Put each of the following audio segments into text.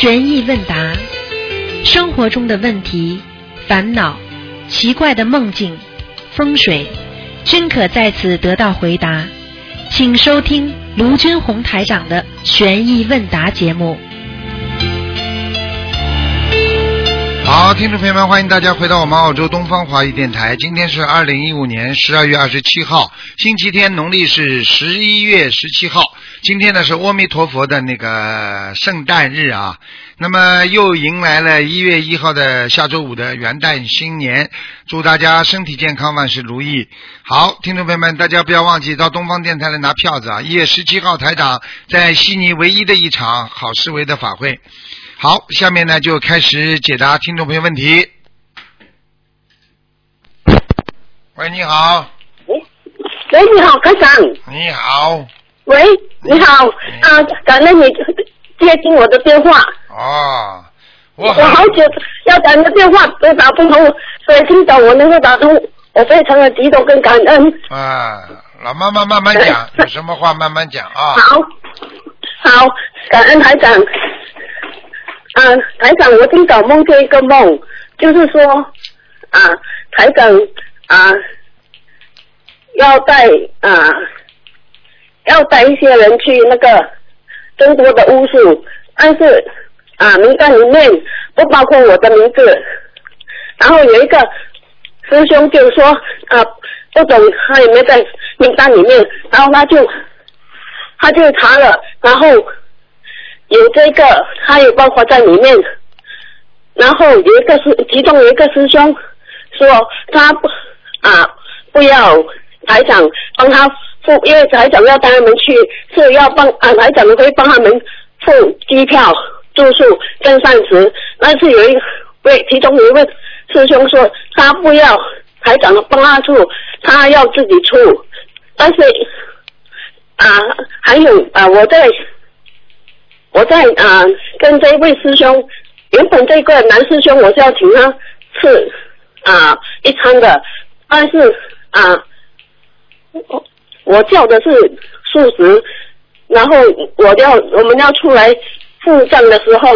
悬疑问答，生活中的问题、烦恼、奇怪的梦境、风水，均可在此得到回答。请收听卢军红台长的悬疑问答节目。好，听众朋友们，欢迎大家回到我们澳洲东方华语电台。今天是二零一五年十二月二十七号，星期天，农历是十一月十七号。今天呢是阿弥陀佛的那个圣诞日啊，那么又迎来了一月一号的下周五的元旦新年，祝大家身体健康，万事如意。好，听众朋友们，大家不要忘记到东方电台来拿票子啊！一月十七号，台长在悉尼唯一的一场好思维的法会。好，下面呢就开始解答听众朋友问题。喂，你好，喂，你好，科长。你好，喂，你好，啊，感恩你接听我的电话，哦，我我好久要打你的电话都打不通，所以今早我能够打通，我非常的激动跟感恩。啊，老妈妈慢慢讲，有什么话慢慢讲啊。好，好，感恩台长。啊，台长，我今早梦见一个梦，就是说，啊，台长啊，要带啊，要带一些人去那个中国的巫术，但是啊，名单里面不包括我的名字。然后有一个师兄就说啊，不懂他有没有在名单里面，然后他就他就查了，然后。有这个，他也包括在里面。然后有一个师，其中有一个师兄说他不啊不要台长帮他付，因为台长要带他们去是要帮啊台长会帮他们付机票、住宿跟膳食。但是有一位其中有一位师兄说他不要台长帮他出，他要自己出。但是啊还有啊我在。我在啊，跟这位师兄，原本这个男师兄我是要请他吃啊一餐的，但是啊，我我叫的是素食，然后我要我们要出来付账的时候，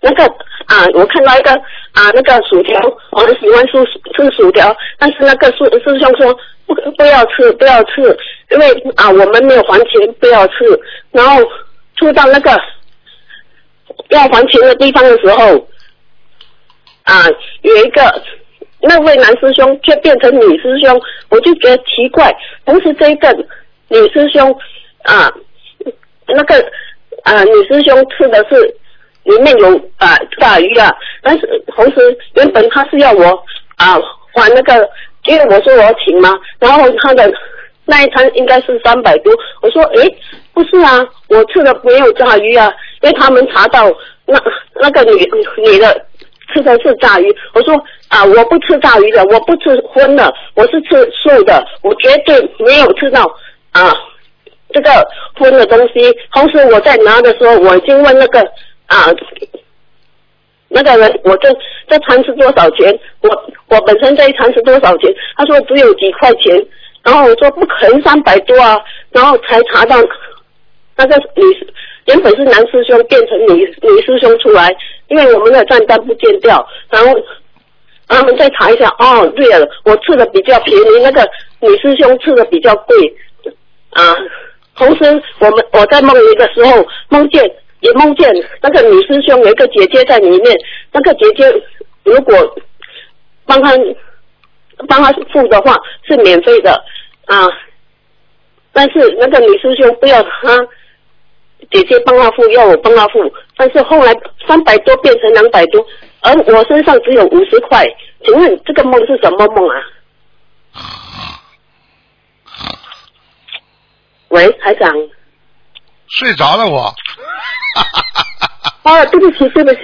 那个啊，我看到一个啊那个薯条，我很喜欢吃吃薯条，但是那个师师兄说不不要吃不要吃。因为啊，我们没有还钱，不要吃。然后出到那个要还钱的地方的时候，啊，有一个那位男师兄却变成女师兄，我就觉得奇怪。同时，这个女师兄啊，那个啊女师兄吃的是里面有啊炸鱼啊，但是同时原本他是要我啊还那个，因为我说我要请嘛，然后他的。那一餐应该是三百多，我说诶，不是啊，我吃的没有炸鱼啊，因为他们查到那那个女女的吃的是炸鱼，我说啊我不吃炸鱼的，我不吃荤的，我是吃素的，我绝对没有吃到啊这个荤的东西。同时我在拿的时候，我已经问那个啊那个人，我这这餐是多少钱？我我本身这一餐是多少钱？他说只有几块钱。然后我说不可能三百多啊，然后才查到那个女原本是男师兄变成女女师兄出来，因为我们的账单不见掉，然后他们再查一下，哦对了，我吃的比较便宜，那个女师兄吃的比较贵啊。同时我们我在梦里的时候梦见也梦见那个女师兄有一个姐姐在里面，那个姐姐如果帮他。帮他付的话是免费的啊，但是那个女师兄不要他姐姐帮他付，要我帮他付，但是后来三百多变成两百多，而我身上只有五十块，请问这个梦是什么梦啊？喂，台长。睡着了我。啊，对不起，对不起，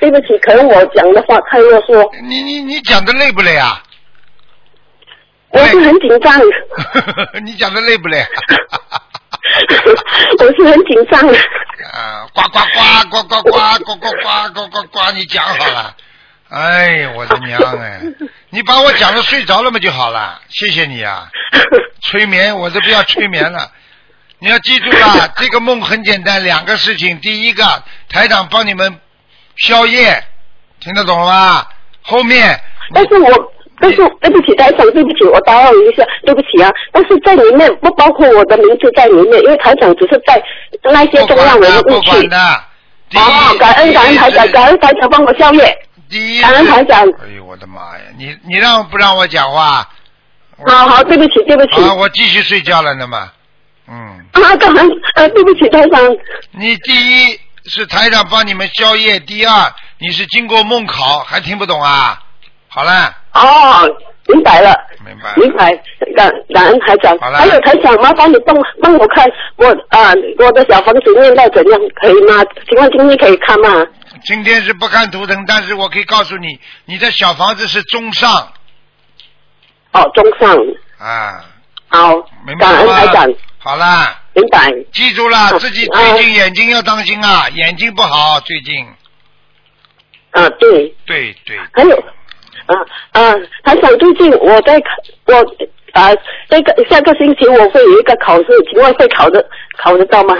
对不起，可能我讲的话太啰嗦。你你你讲的累不累啊？我是很紧张。你讲的累不累？我是很紧张的。啊，呱呱呱呱呱呱呱呱呱呱呱呱！你讲好了。哎呀，我的娘哎！你把我讲的睡着了嘛就好了，谢谢你啊。催眠我都不要催眠了。你要记住了，这个梦很简单，两个事情。第一个，台长帮你们宵夜，听得懂了吗？后面，但是我，但是对不起，台长，对不起，我打扰一下，对不起啊。但是在里面不包括我的名字在里面，因为台长只是在那些重要人物去。哦，感恩感恩台长，感恩台长帮我宵夜。第一，感恩台长。哎呦我的妈呀！你你让不让我讲话？好好，对不起，对不起。啊，我继续睡觉了，那么，嗯。啊，感恩呃，对不起，台长。你第一是台长帮你们宵夜，第二你是经过梦考，还听不懂啊？好了。哦，明白了。明白。明白，感感恩台长。还有台长，麻烦你帮帮我看我啊，我的小房子念到怎样，可以吗？请问今天可以看吗？今天是不看图腾，但是我可以告诉你，你的小房子是中上。哦，中上。啊。好。明白感恩台长。好啦。明白。记住了，自己最近眼睛要当心啊，眼睛不好最近。啊，对。对对。还有，啊啊，台长，最近我在考，我啊，这个下个星期我会有一个考试，请问会考的考得到吗？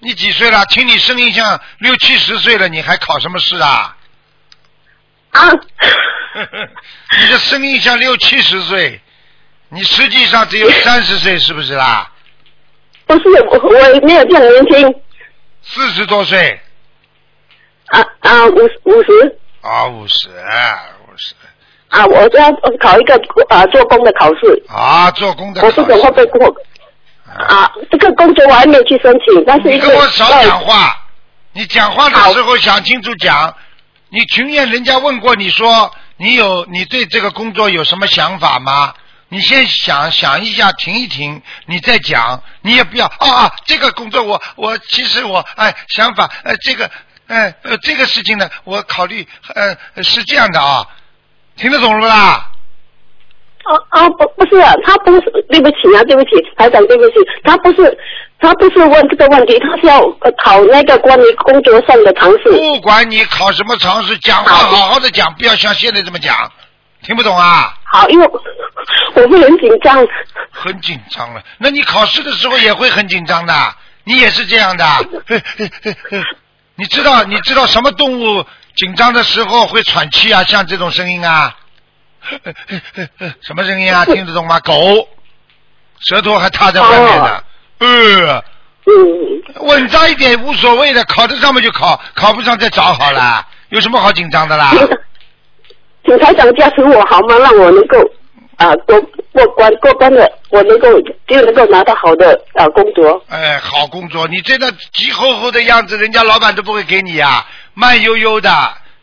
你几岁了？听你声音像六七十岁了，你还考什么试啊？啊！你的声音像六七十岁，你实际上只有三十岁，是不是啦？不是，我我没有这样年轻。四十多岁。啊啊，五五十。啊，五十，五十。啊，我要考一个啊做工的考试。啊，做工的。我不懂会不会过。啊，这个工作我还没有去申请，但是你跟我少讲话，你讲话的时候想清楚讲。你群演人家问过你说你有你对这个工作有什么想法吗？你先想想一下，停一停，你再讲。你也不要啊啊，这个工作我我其实我哎想法呃这个哎呃这个事情呢我考虑呃是这样的啊，听得懂了不啦？啊啊不不是，他不是对不起啊，对不起，台长对不起，他不是他不是问这个问题，他是要考那个关于工作上的常识。不管你考什么常识，讲话好好的讲，不要像现在这么讲，听不懂啊？好，因为我会很紧张。很紧张了，那你考试的时候也会很紧张的，你也是这样的。你知道你知道什么动物紧张的时候会喘气啊？像这种声音啊？什么声音啊？听得懂吗？狗，舌头还踏在外面呢。呃，稳扎一点无所谓的，考得上嘛就考，考不上再找好了，有什么好紧张的啦？请台长加持我好吗？让我能够啊过过关过关的，我能够就能够拿到好的啊工作。哎，好工作，你这个急吼吼的样子，人家老板都不会给你呀，慢悠悠的，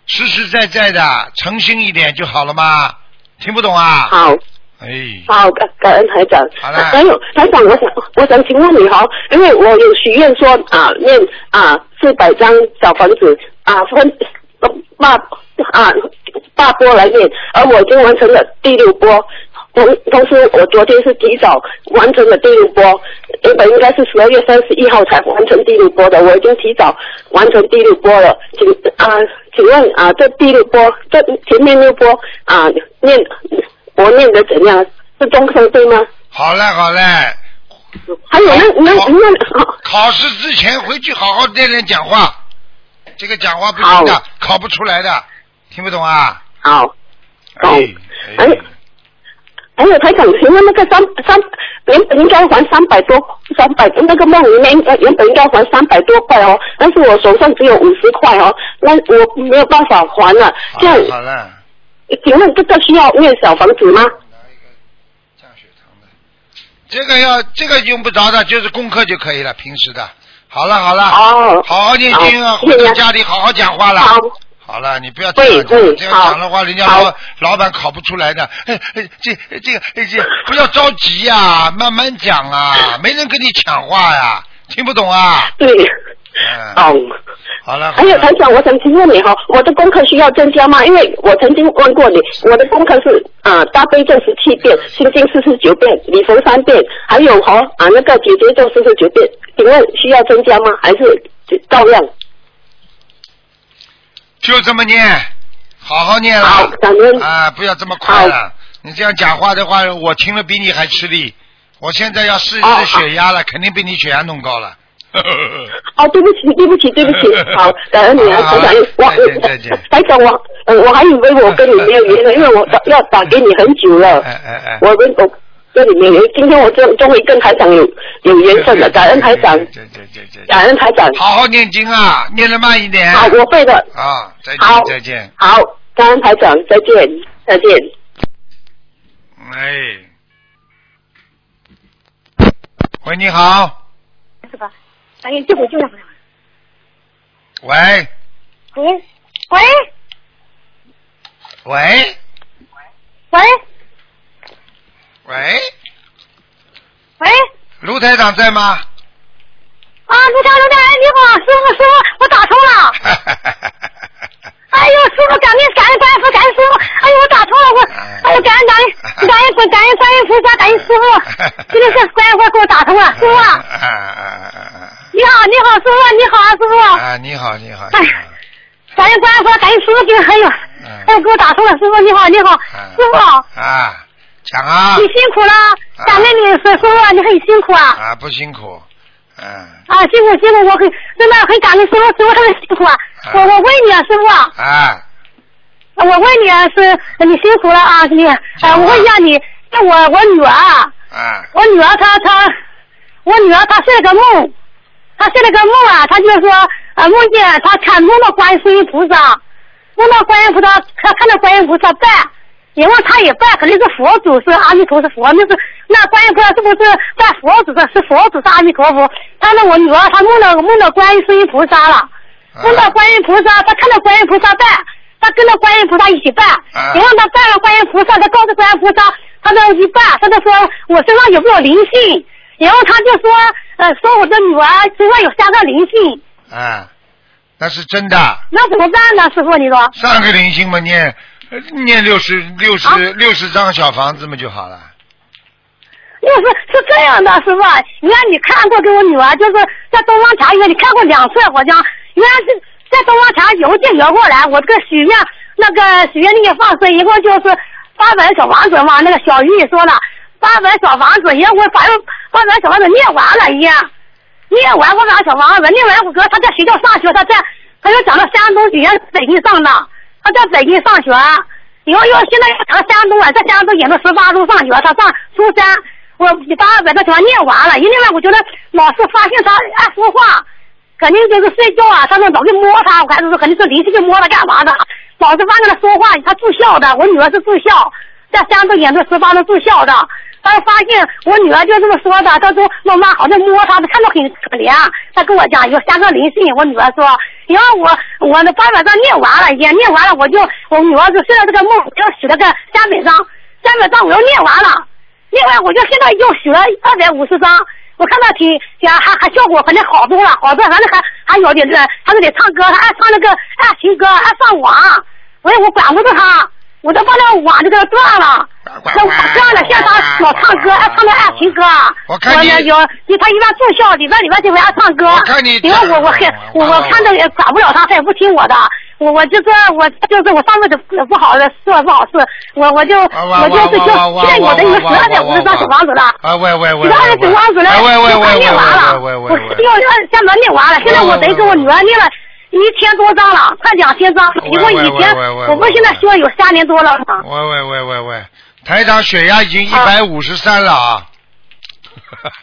实实在在的，诚心一点就好了嘛？听不懂啊？好，哎，好感感恩台长。好了。还有台长，我想我想请问你哈，因为我有许愿说啊念啊四百张小房子啊分八啊八波来念，而我已经完成了第六波。同同时，我昨天是提早完成了第六波，原本应该是十二月三十一号才完成第六波的，我已经提早完成第六波了。请啊，请问啊，这第六波，这前面六波啊，念我念的怎样？是中生对吗？好嘞，好嘞。还有那那那考试之前回去好好练练讲话，这个讲话不行的，考不出来的，听不懂啊？好。哎哎。还有台长，请问那个三三原本应该还三百多三百，那个梦里面原本应该还三百多块哦，但是我手上只有五十块哦，那我没有办法还了。这样好了。请问这个需要念小房子吗？降血糖的。这个要这个用不着的，就是功课就可以了，平时的。好了好了。哦。好好念经啊，回到家里好好讲话了。好。好了，你不要这样讲，这样讲的话，人家老老板考不出来的。哎哎这这个这不要着急呀，慢慢讲啊，没人跟你抢话呀，听不懂啊？对。哦。好了。还有台长，我想请问你哈，我的功课需要增加吗？因为我曾经问过你，我的功课是啊大悲咒十七遍，心经四十九遍，礼佛三遍，还有和啊那个姐姐咒四十九遍，请问需要增加吗？还是照样？就这么念，好好念了。啊！不要这么快了。你这样讲话的话，我听了比你还吃力。我现在要试一哦试血压了，肯定比你血压弄高了。哦，对不起，对不起，对不起，好，感恩你啊，好台长，我再见再见。台长，我呃我还以为我跟你没有缘分，因为我打要打给你很久了，哎哎哎，我跟我跟你没有，今天我终终于跟台长有有缘分了，感恩台长，对对对对，感恩台长，好好念经啊，念的慢一点。好，我会的，啊，再好。见再见。好，感恩台长，再见，再见。哎，喂，你好，是吧？哎呀，这会就喂喂。喂喂。喂。喂，喂喂卢台长在吗？啊，卢台卢台，哎，你好，师傅师傅，我打通了。哎呦，师傅，感恩感恩观世音，感恩师傅。哎呦，我打通了，我，哎呦，感恩感恩感恩观感恩观音菩萨，感恩师傅，真的 是观音菩萨给我打通了，师傅啊，啊啊啊你好你好，师傅你好啊，师傅。啊啊！你好你好，哎你好感恩观音菩萨，感恩师傅，哎呦，哎呦，给我打通了，师傅你好你好，师傅。啊，讲啊。你辛苦了，感恩你师傅，你很辛苦啊！啊，不辛苦，嗯。啊，辛苦辛苦，我很真的很感恩师傅，师傅很辛苦啊！我我问你啊，师傅啊，啊。我问你啊，是你辛苦了啊，你啊，我问一下你，那我我女儿啊，啊。我女儿她她，我女儿她睡了个梦，她睡了个梦啊，她就说啊，梦见她看梦到观世音菩萨，梦到观音菩萨，她看到观音菩萨拜，因为他也拜，肯定是佛祖是阿弥陀是佛，那是那观音菩萨是不是拜佛祖的？是佛祖是阿弥陀佛？但是我女儿她梦到梦到观世音菩萨了，梦到观音菩萨，她看到观音菩萨拜。她跟着观音菩萨一起拜，啊然后她拜了观音菩萨，她告诉观音菩萨，她说一拜，她就说我身上有没有灵性，然后她就说，呃，说我的女儿身上有三个灵性，啊，那是真的。那怎么办呢？师傅，你说？三个灵性嘛，念呃念六十六十啊？六十张小房子嘛就好了。六是是这样的，师傅，原来你看过给我女儿，就是在东方茶园，你看过两次，好像。原来是在东方茶邮件邮过来，我这个许愿那个许愿那个放生，一共就是八百小房子嘛，那个小玉说了八百小房子，也我把八百小房子念完了也，念完我把小房子念完，我哥他在学校上学，他在他又讲到山东学院北京上的，他在北京上学。然后又现在又上山东了，在山东演到十八中上学，他上初三，我八百个小念完了，一念完我觉得老师发现他爱说话，肯定就是睡觉啊，他们老是摸他，我还是肯定是灵性就摸他干嘛的，老是发现他说话，他住校的，我女儿是住校，在山东演到十八中住校的，他发现我女儿就这么说的，他说妈妈好像摸他，看着很可怜，他跟我讲有三个灵性，我女儿说，因为我我那八百张念完了，也念完了，我就我女儿就睡了这个梦，要许了个三百张，三百张我又念完了，念完我就现在又许了二百五十张，我看他挺挺还还效果反正好多了，好多，反正还还有点这，他就得唱歌，他爱唱那个爱情歌，爱上网，所以我管不住他，我都把那网就给他断了。那我断了，现在他老唱歌，爱唱那爱情歌。我看你那有，他一般住校，里边里边就会爱唱歌。我看你因为我我很我我看着也管不了他，他也不听我的。我我就是我就是我上辈子不好的做不好事，我我就我就是就现在我的有十二点五十张小房子了。啊喂喂喂！十二点小房子了，哎喂喂我喂念完了，喂喂我喂喂！六三门念完了，现在我等于给我女儿念了一千多张了，快两千张。喂因为以前喂喂喂喂我们现在修有三年多了嘛。喂喂喂喂喂！台长血压已经一百五十三了啊！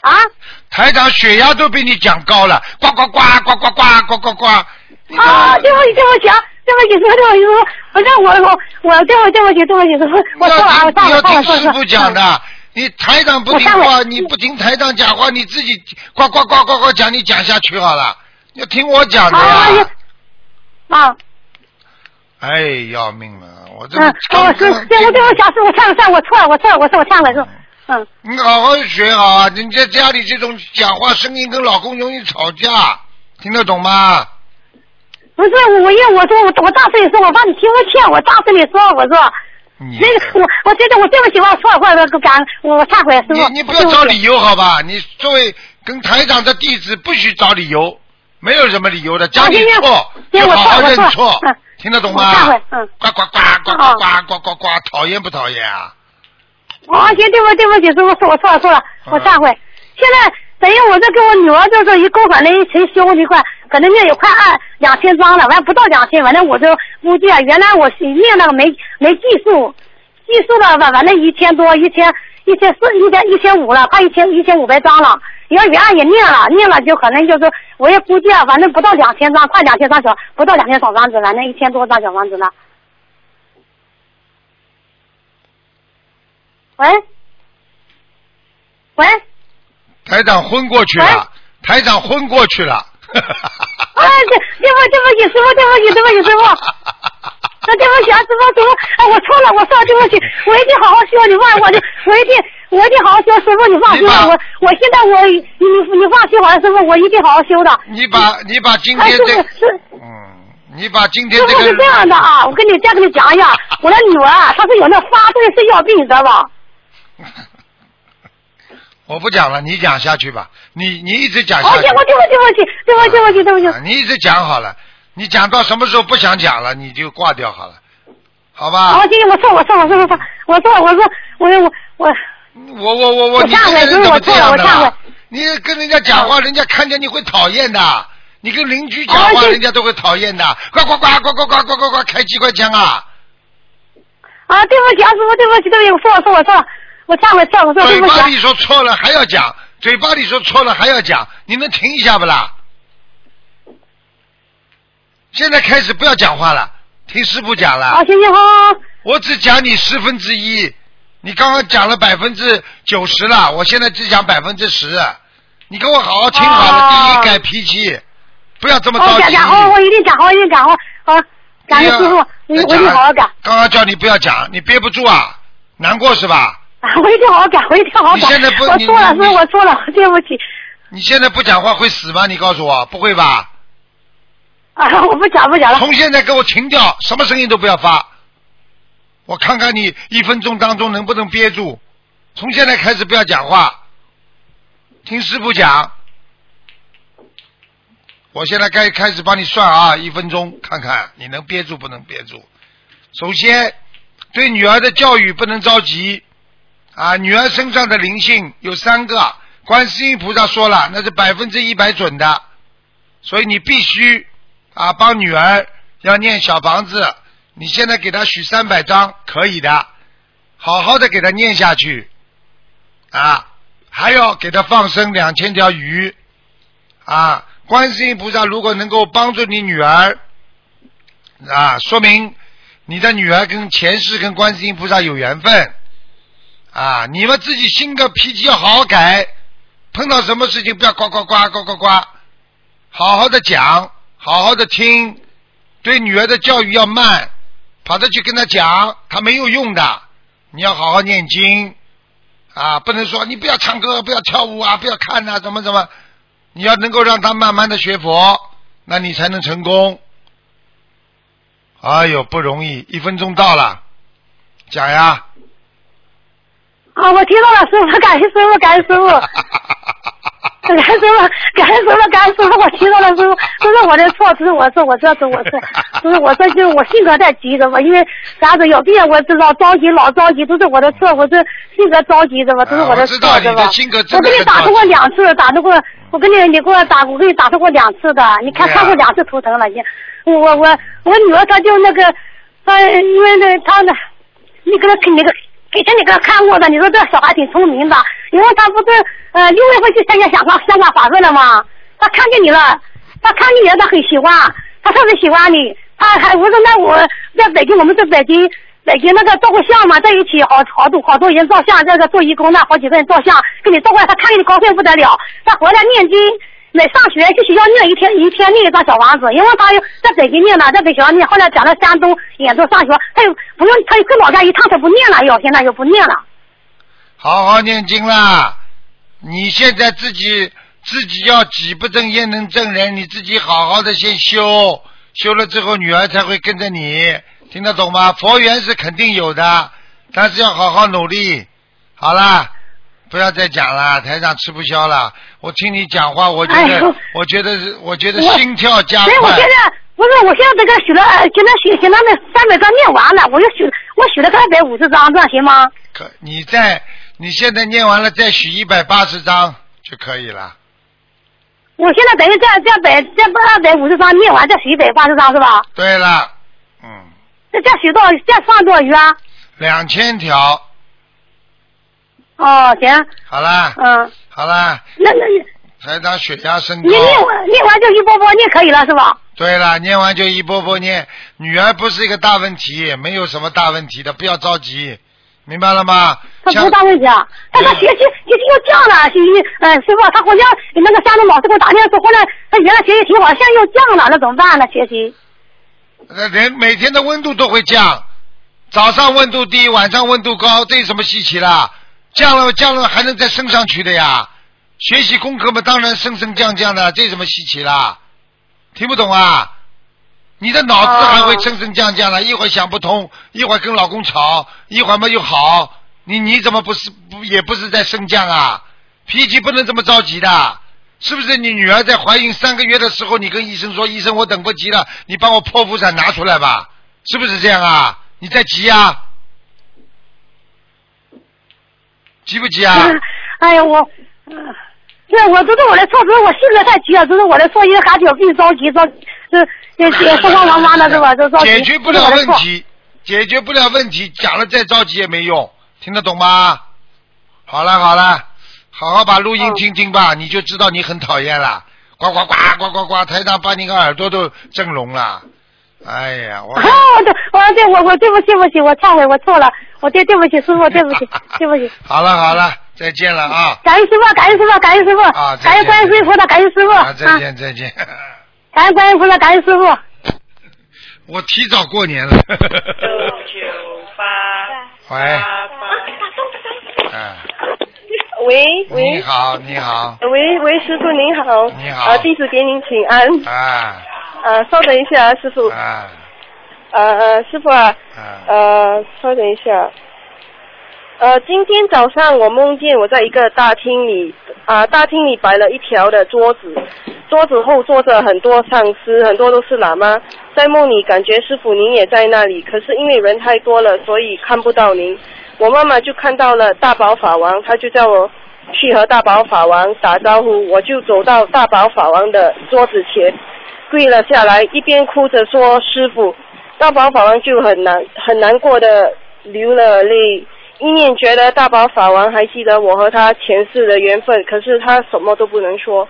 啊？台长血压都比你讲高了，呱呱呱呱呱呱呱呱呱！啊，对不起，对不起啊，对不起，对不起，师傅，反正我我我对不起对不起，对不起，我错了，我错了，错了，师傅讲的，你台长不听话，你不听台长讲话，你自己呱呱呱呱呱讲，你讲下去好了。要听我讲的啊呀！啊，哎，要命了！我这嗯，我是对我对不起啊，师傅，忏悔忏悔，我错了，我错了，我错，我忏悔，师傅。嗯，你好好学好啊！你在家里这种讲话声音跟老公容易吵架，听得懂吗？不是，我因为我说我我大声里说，我怕你听不见，我大声的说，我说你那个我我觉得我对不起，我错了，我我感我忏悔，师傅。你你不要找理由好吧？你作为跟台长的弟子，不许找理由，没有什么理由的，讲你行行错行我就好好错我错认错嗯，听得懂吗？下回？嗯。呱呱呱呱呱呱呱呱呱，讨厌不讨厌啊？啊，行，对不对不起，师傅，是我错了错了，我下回。现在等于我这跟我女儿就是一共，反正一起修一块，可能念有快二两千张了，完不到两千，反正我就估计啊，原来我是念那个没没计数，计数了完完了一千多，一千一千四一千一千五了，快一千一千五百张了。你要原来也念了，念了就可能就是我也估计啊，反正不到两千张，快两千张小，不到两千小房子，反正一千多张小房子呢。喂，喂，台长昏过去了，台长昏过去了。哎，对对不对不起，师傅对不起对不起师傅，那对不起啊师傅师傅，哎我错了我错了对不起，我一定好好修，你放我就我一定我一定好好修，师傅你放心吧，我我现在我你你你放心好了，师傅我一定好好修的。你把你把今天这傅是嗯，你把今天师这个傅是这样的啊，我跟你再跟你讲一下，我的女儿啊她是有那发对肾药病，你知道吧？我不讲了，你讲下去吧。你你一直讲哦，下去对。不起对不起对不起对不起对不起对不起啊，你一直讲好了，你讲到什么时候不想讲了，你就挂掉好了，好吧？好，行行，我错我错我错我错我错我说我我我我我我我，你我忏悔这个人怎么不是我错了这样的我忏悔？你跟人家讲话，人家看见你会讨厌的。你跟邻居讲话，人家都会讨厌的。呱呱呱呱呱呱呱呱呱，开机关枪啊！啊，对不起啊，师傅，对不起，对不起，我错了，错了，错了，我忏悔，错了，我错了，对不起啊。嘴巴里说错了还要讲，嘴巴里说错了还要讲，你能停一下不啦？现在开始不要讲话了，听师傅讲了。啊，行行，好好好，我只讲你十分之一，你刚刚讲了百分之九十了，我现在只讲百分之十。你给我好好听好了，哦第一改脾气，不要这么好着急。讲讲好，我一定讲好，一定讲好，好，感谢师傅，我我一定好好讲，刚刚叫你不要讲，你憋不住啊，难过是吧？啊，我一定好好讲，我一定好好讲。你现在不你我错了，你师傅，我错了，对不起。你现在不讲话会死吗？你告诉我，不会吧？啊，我不讲不讲了。从现在给我停掉，什么声音都不要发。我看看你一分钟当中能不能憋住。从现在开始不要讲话，听师傅讲。我现在该开始帮你算啊，一分钟看看你能憋住不能憋住。首先，对女儿的教育不能着急啊，女儿身上的灵性有三个，观世音菩萨说了，那是百分之一百准的，所以你必须啊帮女儿要念小房子，你现在给他许三百张可以的，好好的给他念下去啊，还要给他放生两千条鱼啊。观世音菩萨如果能够帮助你女儿啊，说明你的女儿跟前世跟观世音菩萨有缘分啊。你们自己性格脾气要好好改，碰到什么事情不要呱呱呱呱呱呱，好好的讲，好好的听，对女儿的教育要慢，跑着去跟他讲，他没有用的。你要好好念经啊，不能说你不要唱歌，不要跳舞啊，不要看呐、怎么怎么。你要能够让他慢慢的学佛，那你才能成功。哎呦，不容易！一分钟到了，讲呀。啊，我听到了，师傅，感谢师傅，感谢师傅。感恩师傅，感恩师傅，感恩师傅，我听到了师傅，都是我的错，都是我错，我这是我错，都是我这就是我性格太急的嘛，因为啥子有病我知道着急老着急，都是我的错，我这性格着急的嘛，都是我的错知道你的性格？真我的很着给你打通过两次，打通过，我跟你你给我打，我给你打通过两次的，你看看过两次图腾了已经，我我我我女儿她就那个，她因为那她呢，你给她那个。以前你给他看过的，你说这小孩挺聪明的，因为他不是呃六月份去参加香港香港法会了吗？他看见你了，他看见你了，他很喜欢，他特别喜欢你。他还我说那我在北京，我们在北京北京那个照过相嘛，在一起好好多好多人照相，这个做义工的好几个人照相，跟你照过来，他看见你高兴不得了，他回来念经。每上学去学校念一天一天念一张小房子，因为他在北京念了，在北学校念，后来讲到山东兖州上学，他又不用，他又跟老家一趟，他不念了，又现在又不念了。好好念经啦！你现在自己自己要己不正焉能正人，你自己好好的先修，修了之后女儿才会跟着你，听得懂吗？佛缘是肯定有的，但是要好好努力。好啦，不要再讲了，台长吃不消了。我听你讲话，我觉得，哎我觉得是，我觉得心跳加所以我现快。在不是，我现在这个许了，呃现在许现在那三百张念完了，我又许我许了个二百五十张，这样行吗？可你再你现在念完了再许一百八十张就可以了。我现在等于这样这样百这样二百五十张念完再许一百八十张是吧？对了，嗯，这这样许多少？这样算多少鱼啊？两千条，哦，行，好啦，嗯，好啦，那那台长血压升你念。完念完就一波波念可以了是吧？对了，念完就一波波念。女儿不是一个大问题，没有什么大问题的，不要着急，明白了吗？像他不是大问题啊，但他学习学习又降了，学习，呃，师傅，他好像那个山东老师给我打电话说，后来他原来学习挺好，现在又降了，那怎么办呢？学习？那人每天的温度都会降，早上温度低，晚上温度高，这有什么稀奇啦？降了降了还能再升上去的呀？学习功课嘛，当然升升降降的，这有什么稀奇啦？听不懂啊？你的脑子还会升升降降的，一会儿想不通，一会儿跟老公吵，一会儿嘛又好，你你怎么不是不也不是在升降啊？脾气不能这么着急的，是不是？你女儿在怀孕三个月的时候，你跟医生说，医生我等不及了，你帮我剖腹产拿出来吧，是不是这样啊？你在急啊？急不急啊？哎呀，我，嗯对，我这是我的错，只是我性格太急了，这是我的错，因为孩子有病着急，着这这这慌慌忙忙的是吧？就着急，解决不了。问题，解决不了问题，讲了再着急也没用，听得懂吗？好了好了，好好把录音嗯听听吧，你就知道你很讨厌了。呱呱呱呱呱呱，台长把你个耳朵都震聋了。哎呀，我我，对，我对我我对不起对不起，我忏悔，我错了，我对对不起师傅，对不起 对不起，好了好了，再见了啊！感谢师傅，感谢师傅，感谢师傅，啊感谢观世音菩萨，感谢师傅，啊，再见再见。感谢观世音菩萨，感谢师傅。我提早过年了。九九八喂，八八。哎，喂你好你好，喂喂，师傅您好。你好啊，弟子给您请安。啊呃，稍等一下，师傅。啊呃呃，师傅啊，啊呃，稍等一下。呃，今天早上我梦见我在一个大厅里，啊、大厅里摆了一条的桌子，桌子后坐着很多上司，很多都是喇嘛。在梦里感觉师傅您也在那里，可是因为人太多了，所以看不到您。我妈妈就看到了大宝法王，她就叫我去和大宝法王打招呼，我就走到大宝法王的桌子前，跪了下来，一边哭着说：“师傅。”大宝法王就很难很难过的流了泪，一念觉得大宝法王还记得我和他前世的缘分，可是他什么都不能说。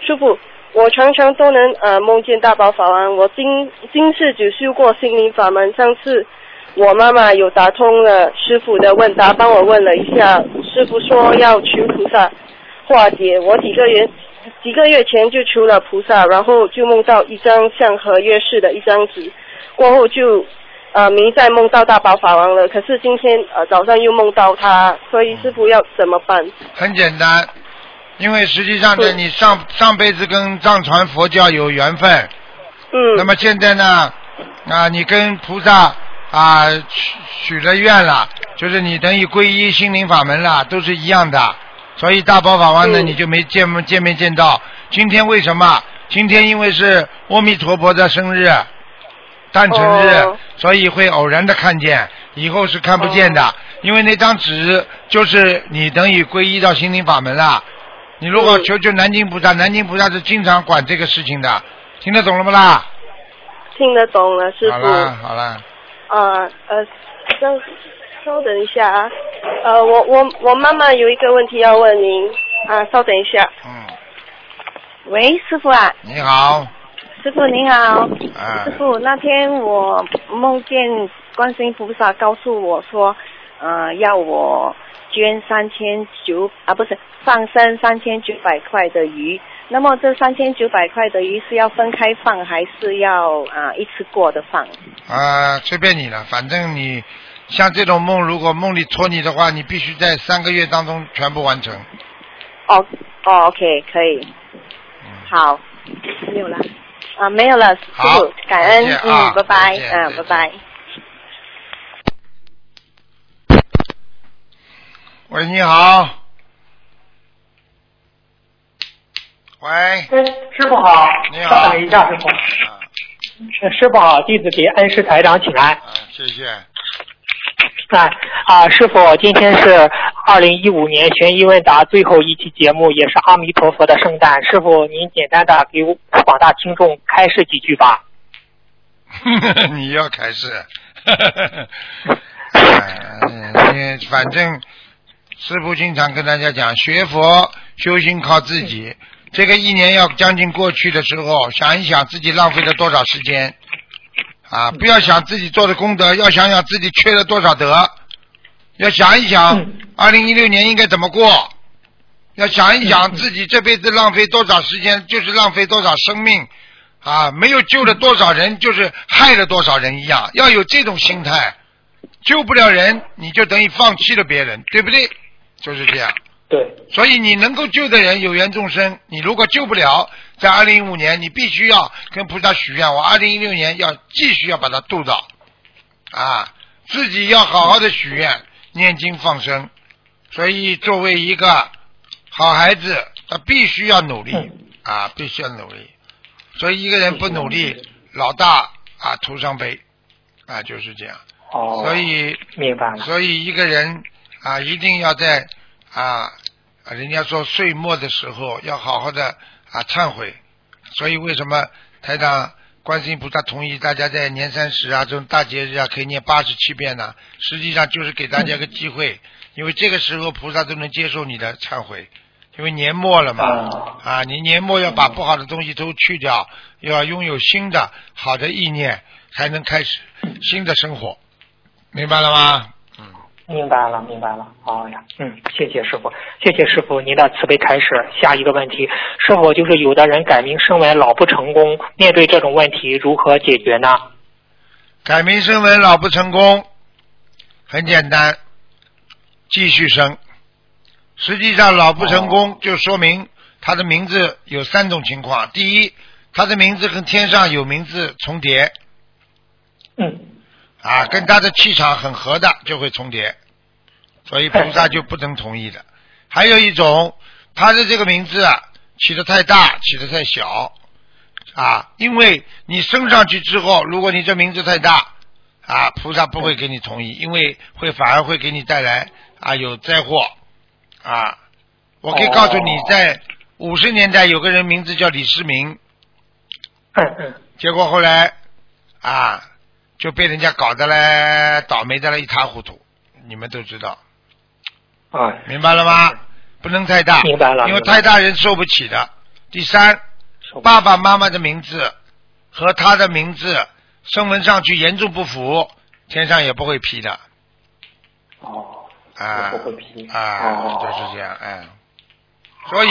师傅，我常常都能呃梦见大宝法王，我今今世只修过心灵法门，上次我妈妈有打通了师傅的问答，帮我问了一下，师傅说要求菩萨化解，我几个月几个月前就求了菩萨，然后就梦到一张像合约式的一张纸。过后就呃没再梦到大宝法王了。可是今天呃早上又梦到他，所以师傅要怎么办？很简单，因为实际上呢，嗯你上上辈子跟藏传佛教有缘分，嗯，那么现在呢，啊，你跟菩萨啊许许了愿了，就是你等于皈依心灵法门了，都是一样的。所以大宝法王呢，嗯你就没见见没见到。今天为什么？今天因为是阿弥陀佛的生日，诞辰日，哦所以会偶然的看见，以后是看不见的。哦因为那张纸就是你等于皈依到心灵法门了。你如果嗯求求南京菩萨，南京菩萨是经常管这个事情的，听得懂了不啦？听得懂了，师傅。好了好了，呃呃，稍稍等一下啊，呃，我我我妈妈有一个问题要问您。啊，稍等一下。嗯，喂，师傅啊，你好，师傅您好，啊师，傅，那天我梦见观世音菩萨告诉我说，呃，要我捐三千九啊，不是放生三千九百块的鱼。那么这三千九百块的鱼是要分开放，还是要啊、一次过的放？啊，随便你了，反正你像这种梦，如果梦里托你的话，你必须在三个月当中全部完成。哦哦，OK，可以，嗯，好，没有了啊，没有了，师好傅，感恩，嗯，拜拜嗯，拜拜。喂，你好。喂，师傅好，你好稍等一下，师傅。啊，师师傅好，弟子给恩师台长请安。啊，谢谢。啊啊，师傅，今天是二零一五年悬疑问答最后一期节目，也是阿弥陀佛的圣诞。师傅，您简单的给广大听众开示几句吧。你要开始，哎你反正师傅经常跟大家讲，学佛修行靠自己。这个一年要将近过去的时候，想一想自己浪费了多少时间啊！不要想自己做的功德，要想想自己缺了多少德，要想一想二零一六年应该怎么过，要想一想自己这辈子浪费多少时间，就是浪费多少生命。啊，没有救了多少人，就是害了多少人一样。要有这种心态，救不了人，你就等于放弃了别人，对不对？就是这样。对，所以你能够救的人有缘众生，你如果救不了，在二零一五年，你必须要跟菩萨许愿，我二零一六年要继续要把它渡到，啊，自己要好好的许愿，念经放生。所以作为一个好孩子，他必须要努力啊，必须要努力。所以一个人不努力，老大啊徒伤悲，啊就是这样。哦，所以明白了。所以一个人啊一定要在啊，人家说岁末的时候要好好的啊忏悔。所以为什么台长观世音菩萨同意大家在年三十啊这种大节日啊可以念八十七遍呢？实际上就是给大家个机会，因为这个时候菩萨都能接受你的忏悔。因为年末了嘛，啊，你年末要把不好的东西都去掉，要拥有新的好的意念，才能开始新的生活，明白了吗？嗯，明白了，明白了。好呀，嗯，谢谢师傅，谢谢师傅您的慈悲开示。下一个问题，是否就是有的人改名声纹老不成功，面对这种问题如何解决呢？改名声纹老不成功，很简单，继续生。实际上老不成功，就说明他的名字有三种情况：第一，他的名字跟天上有名字重叠，嗯，啊，跟他的气场很合的就会重叠，所以菩萨 就不能同意的。还有一种，他的这个名字啊起的太大，起的太小，啊，因为你升上去之后，如果你这名字太大，啊，菩萨不会给你同意，因为会反而会给你带来啊有灾祸。啊，我可以告诉你，在五十年代有个人名字叫李世民，嗯嗯，结果后来啊就被人家搞得嘞倒霉的了一塌糊涂，你们都知道，啊，明白了吗？不能太大，明白了，因为太大人受不起的。第三，爸爸妈妈的名字和他的名字声纹上去严重不符，天上也不会批的。哦。啊不会批啊，就是这样，哎，所以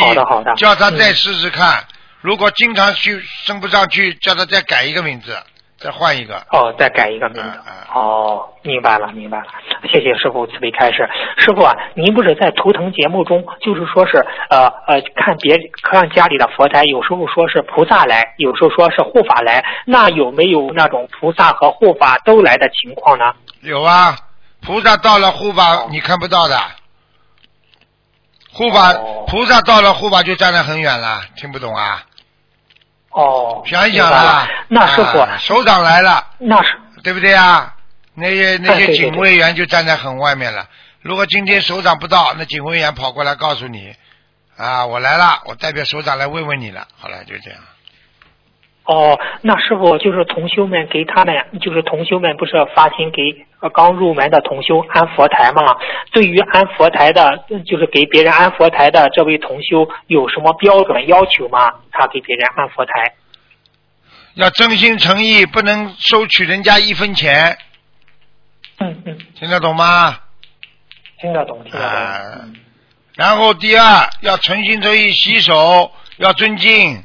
叫他再试试看，如果经常去升不上去，叫他再改一个名字，再换一个。哦，再改一个名字。哦，明白了，明白了，谢谢师傅慈悲开示。师傅啊，您不是在图腾节目中，就是说是呃呃，看别看家里的佛台，有时候说是菩萨来，有时候说是护法来，那有没有那种菩萨和护法都来的情况呢？有啊。菩萨到了护法，你看不到的。护法菩萨到了护法就站得很远了，听不懂啊？哦，想一想啊，那师傅首长来了，那是对不对啊？那些那些警卫员就站在很外面了。如果今天首长不到，那警卫员跑过来告诉你啊，我来了，我代表首长来慰问你了。好了，就这样。哦，那师傅就是同修们给他们，就是同修们不是发心给刚入门的同修安佛台吗？对于安佛台的，就是给别人安佛台的这位同修有什么标准要求吗？他给别人安佛台，要真心诚意，不能收取人家一分钱。嗯嗯，听得懂吗？听得懂，听得懂。啊，然后第二要诚心诚意洗手，要尊敬。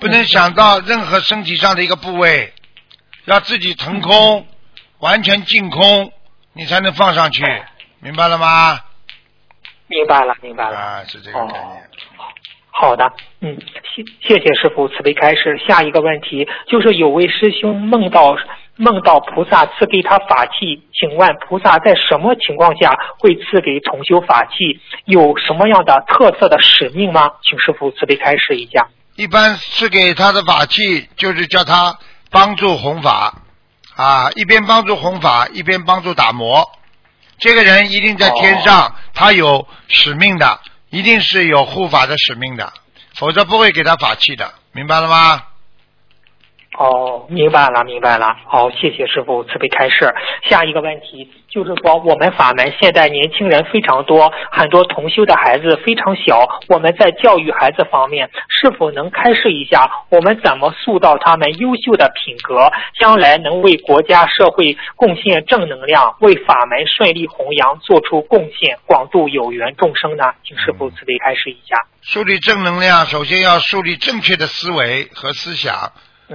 不能想到任何身体上的一个部位，要自己腾空，完全净空，你才能放上去，明白了吗？明白了，明白了。啊，是这个概念。好的，嗯，谢谢谢师傅慈悲开示。下一个问题就是有位师兄梦到梦到菩萨赐给他法器，请问菩萨在什么情况下会赐给重修法器？有什么样的特色的使命吗？请师傅慈悲开示一下。一般是给他的法器，就是叫他帮助弘法啊，一边帮助弘法，一边帮助打磨。这个人一定在天上，他有使命的，一定是有护法的使命的，否则不会给他法器的，明白了吗？哦，明白了，明白了。好，谢谢师傅慈悲开示。下一个问题就是说，我们法门现在年轻人非常多，很多同修的孩子非常小。我们在教育孩子方面，是否能开示一下，我们怎么塑造他们优秀的品格，将来能为国家社会贡献正能量，为法门顺利弘扬做出贡献，广度有缘众生呢？请师傅慈悲开示一下。树立正能量，首先要树立正确的思维和思想。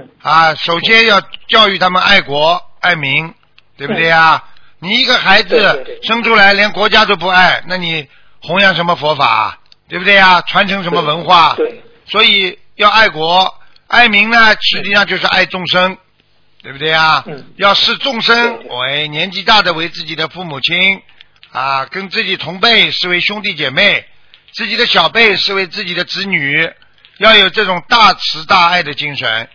啊，首先要教育他们爱国爱民，对不对呀？你一个孩子生出来连国家都不爱，那你弘扬什么佛法，对不对啊？传承什么文化？对。所以要爱国爱民呢，实际上就是爱众生，对不对啊？嗯。要视众生为年纪大的为自己的父母亲啊，跟自己同辈视为兄弟姐妹，自己的小辈视为自己的子女，要有这种大慈大爱的精神。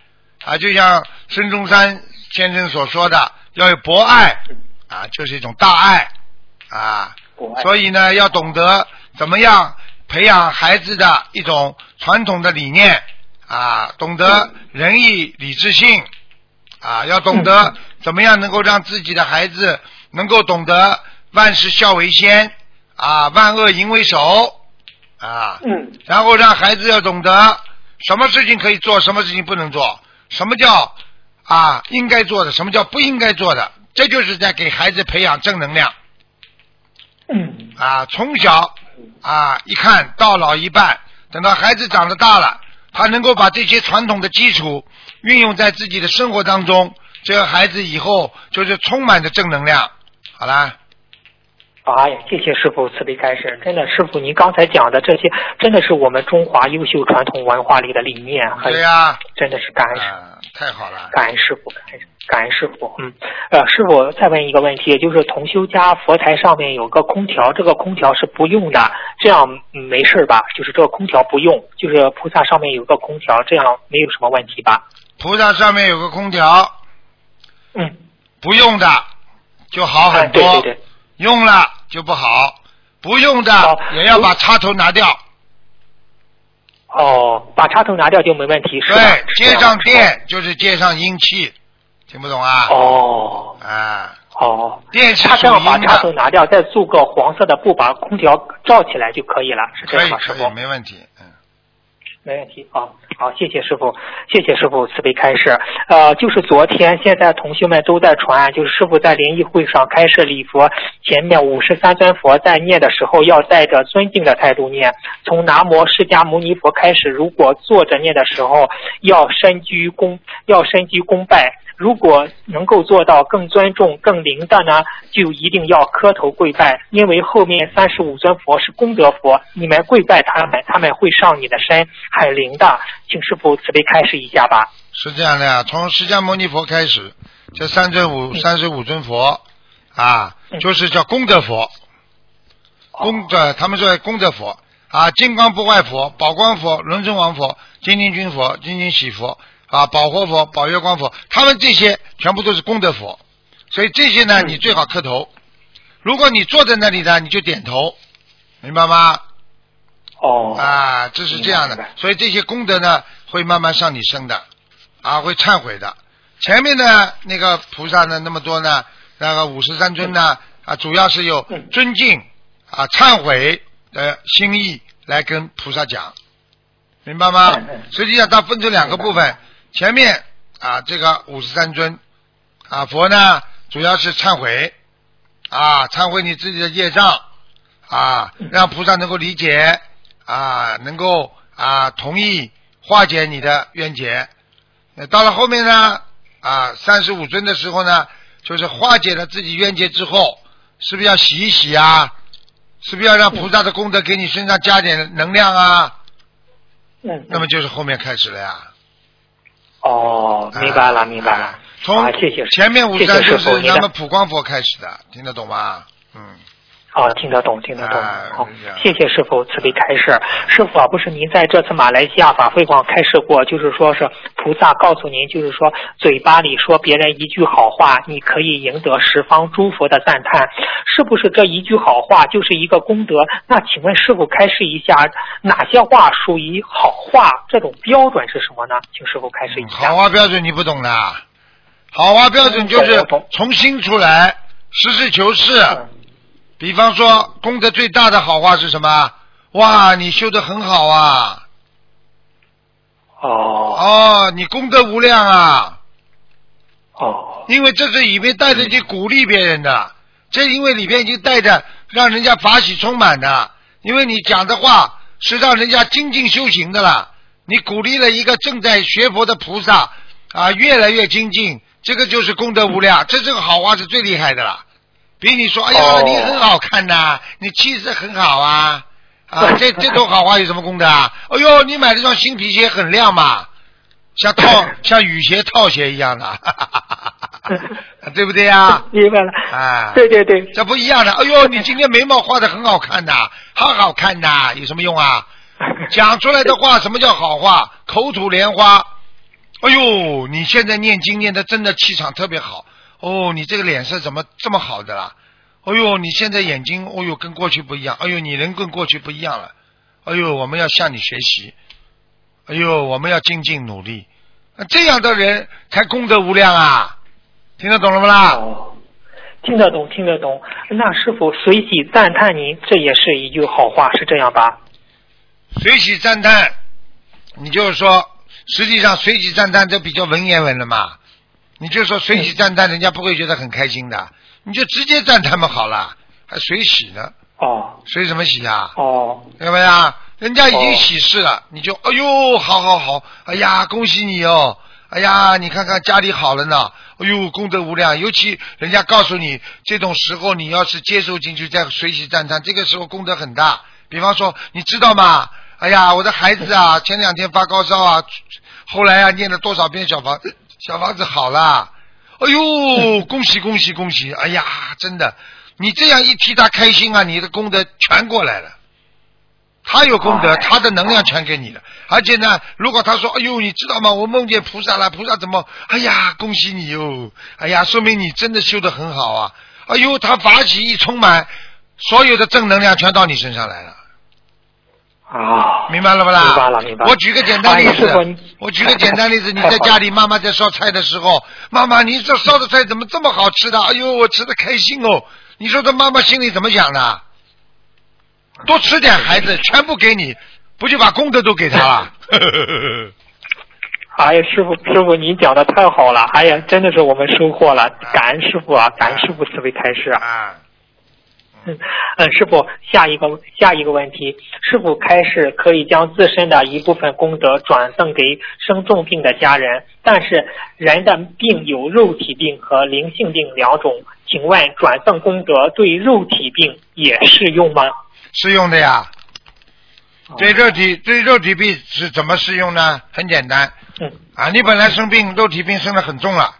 啊，就像孙中山先生所说的，要有博爱啊，就是一种大爱啊。所以呢，要懂得怎么样培养孩子的一种传统的理念啊，懂得仁义礼智信啊，要懂得怎么样能够让自己的孩子能够懂得万事孝为先啊，万恶淫为首啊。嗯。然后让孩子要懂得什么事情可以做，什么事情不能做。什么叫啊应该做的？什么叫不应该做的？这就是在给孩子培养正能量。嗯。啊，从小啊一看到老一半，等到孩子长得大了，他能够把这些传统的基础运用在自己的生活当中，这个孩子以后就是充满着正能量。好啦。哎呀，谢谢师傅慈悲开示，真的，师傅您刚才讲的这些，真的是我们中华优秀传统文化里的理念，对呀，真的是感恩，太好了，感恩师傅，感恩感恩师傅，嗯，呃，师傅再问一个问题，就是同修家佛台上面有个空调，这个空调是不用的，这样没事吧？就是这个空调不用，就是菩萨上面有个空调，这样没有什么问题吧？菩萨上面有个空调，嗯，不用的就好很多。对对对。用了就不好，不用的也要把插头拿掉。哦，把插头拿掉就没问题，是吧？对，接上电就是接上阴气，听不懂啊？哦。啊。哦。电是他这样把插头拿掉，再做个黄色的布把空调罩起来就可以了，是这样吗？师傅，没问题。没问题啊，好，谢谢师傅，谢谢师傅慈悲开示。呃，就是昨天，现在同学们都在传，就是师傅在联谊会上开设礼佛，前面五十三尊佛在念的时候要带着尊敬的态度念，从南无释迦牟尼佛开始，如果坐着念的时候要深鞠躬，要深鞠躬拜。如果能够做到更尊重、更灵的呢，就一定要磕头跪拜，因为后面三十五尊佛是功德佛，你们跪拜他们，他们会上你的身，很灵的。请师傅慈悲开示一下吧。是这样的呀，从释迦牟尼佛开始，这三尊五三十五尊佛啊，就是叫功德佛，功德他们说功德佛啊，金刚不坏佛、宝光佛、轮尊王佛、金金君佛、金金喜佛。啊，保活佛、保月光佛，他们这些全部都是功德佛，所以这些呢，你最好磕头。如果你坐在那里呢，你就点头，明白吗？哦。啊，这是这样的，所以这些功德呢，会慢慢上你身的，啊，会忏悔的。前面的那个菩萨呢，那么多呢，那个五十三尊呢，啊，主要是有尊敬啊、忏悔的心意来跟菩萨讲，明白吗？实际上它分成两个部分。前面啊，这个五十三尊啊佛呢，主要是忏悔啊，忏悔你自己的业障啊，让菩萨能够理解啊，能够啊同意化解你的冤结。那到了后面呢啊，三十五尊的时候呢，就是化解了自己冤结之后，是不是要洗一洗啊？是不是要让菩萨的功德给你身上加点能量啊？嗯。那么就是后面开始了呀。哦，明白了，明白了。从前面五山就是咱们普光佛开始的，听得懂吗？嗯。哦，听得懂，听得懂。啊好谢谢师傅慈悲开示。师傅啊，不是您在这次马来西亚法会上开示过，就是说是菩萨告诉您，就是说嘴巴里说别人一句好话，你可以赢得十方诸佛的赞叹，是不是这一句好话就是一个功德？那请问师傅开示一下，哪些话属于好话？这种标准是什么呢？请师傅开示一下。好话标准你不懂的，好话标准就是从心出来，实事求是。嗯比方说，功德最大的好话是什么？哇，你修的很好啊！哦哦，你功德无量啊！哦因为这是里面带着去鼓励别人的，这因为里面已经带着让人家法喜充满的，因为你讲的话是让人家精进修行的啦，你鼓励了一个正在学佛的菩萨啊，越来越精进，这个就是功德无量，这这个好话是最厉害的了，比你说哎呀、哦你很好看呐、你气质很好啊。啊，这这种好话有什么功德啊？哎呦，你买这双新皮鞋很亮嘛，像套 像雨鞋、套鞋一样的，对不对呀？明白了。啊，对对对，这不一样的。哎呦，你今天眉毛画的很好看呐，好好看呐，有什么用啊？讲出来的话，什么叫好话？口吐莲花。哎呦，你现在念经念的真的气场特别好。哦，你这个脸色怎么这么好的啦？哦呦，你现在眼睛，哦呦，跟过去不一样。哎呦，你人跟过去不一样了。哎呦，我们要向你学习。哎呦，我们要精进努力。那这样的人才功德无量啊！听得懂了不啦？哦，听得懂，听得懂。那师傅随喜赞叹您，这也是一句好话，是这样吧？随喜赞叹，你就是说，实际上随喜赞叹这比较文言文了嘛。你就说随喜赞叹，人家不会觉得很开心的，你就直接赞叹嘛好了，还随喜呢？哦随什么喜啊？哦对不对啊？人家已经哦喜事了，你就哎呦，好好好，哎呀，恭喜你哦，哎呀，你看看家里好了呢，哎呦，功德无量。尤其人家告诉你这种时候，你要是接受进去，再随喜赞叹，这个时候功德很大。比方说，你知道吗？哎呀，我的孩子啊，前两天发高烧啊，后来啊念了多少遍小房小房子好了，哎呦，恭喜恭喜恭喜！哎呀，真的，你这样一替他开心啊，你的功德全过来了。他有功德，哎他的能量全给你了。而且呢，如果他说：“哎呦，你知道吗？我梦见菩萨了，菩萨怎么？哎呀，恭喜你哟！哎呀，说明你真的修得很好啊！哎呦，他法喜一充满，所有的正能量全到你身上来了。啊，明白了不啦？明白了明白了我举个简单例子，我举个简单例子，你在家里妈妈在烧菜的时候，妈妈你这烧的菜怎么这么好吃的？哎呦，我吃的开心哦！你说这妈妈心里怎么想的？多吃点，孩子全部给你，不就把功德都给他了？哎呀，师傅师傅，您讲的太好了，哎呀，真的是我们收获了，感恩师傅啊，感恩师傅慈悲开示啊。啊，嗯，嗯，师傅，下一个下一个问题，师傅开始可以将自身的一部分功德转赠给生重病的家人，但是人的病有肉体病和灵性病两种，请问转赠功德对肉体病也适用吗？适用的呀。哦对肉体对肉体病是怎么适用呢？很简单嗯啊，你本来生病，肉体病生的很重了，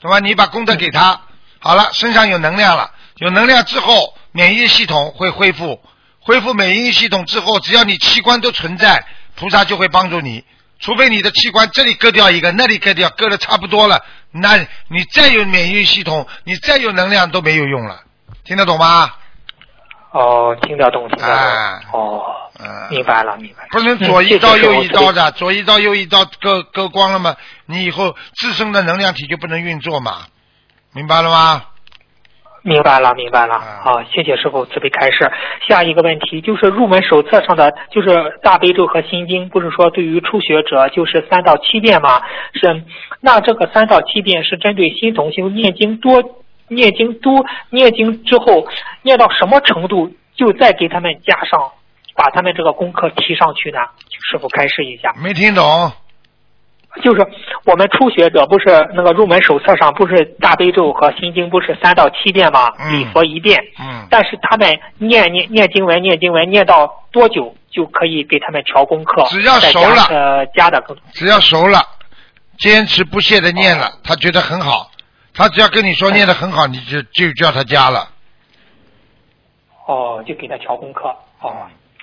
对吧？你把功德给他，好了，身上有能量了，有能量之后，免疫系统会恢复，恢复免疫系统之后，只要你器官都存在，菩萨就会帮助你。除非你的器官这里割掉一个，那里割掉，割的差不多了，那你再有免疫系统，你再有能量都没有用了，听得懂吗？哦，听得懂，听得懂。哎哦，嗯、明白了，明白了。不能左一嗯刀右一刀。的，左一刀右一刀割割光了嘛，你以后自身的能量体就不能运作嘛，明白了吗？明白了，明白了。啊好，谢谢师傅慈悲开示。下一个问题就是入门手册上的，就是大悲咒和心经，不是说对于初学者就是三到七遍吗？是，那这个三到七遍是针对新同修念经多念经多念经之后念到什么程度，就再给他们加上，把他们这个功课提上去呢？请师傅开示一下。没听懂？就是我们初学者不是那个入门手册上不是大悲咒和心经不是三到七遍吗？嗯礼佛一遍。嗯，但是他们念念念经文念经文念到多久就可以给他们调功课？只要熟了呃加的更只要熟了，坚持不懈的念了，他觉得很好，他只要跟你说念的很好，你就就叫他加了。哦，就给他调功课。哦，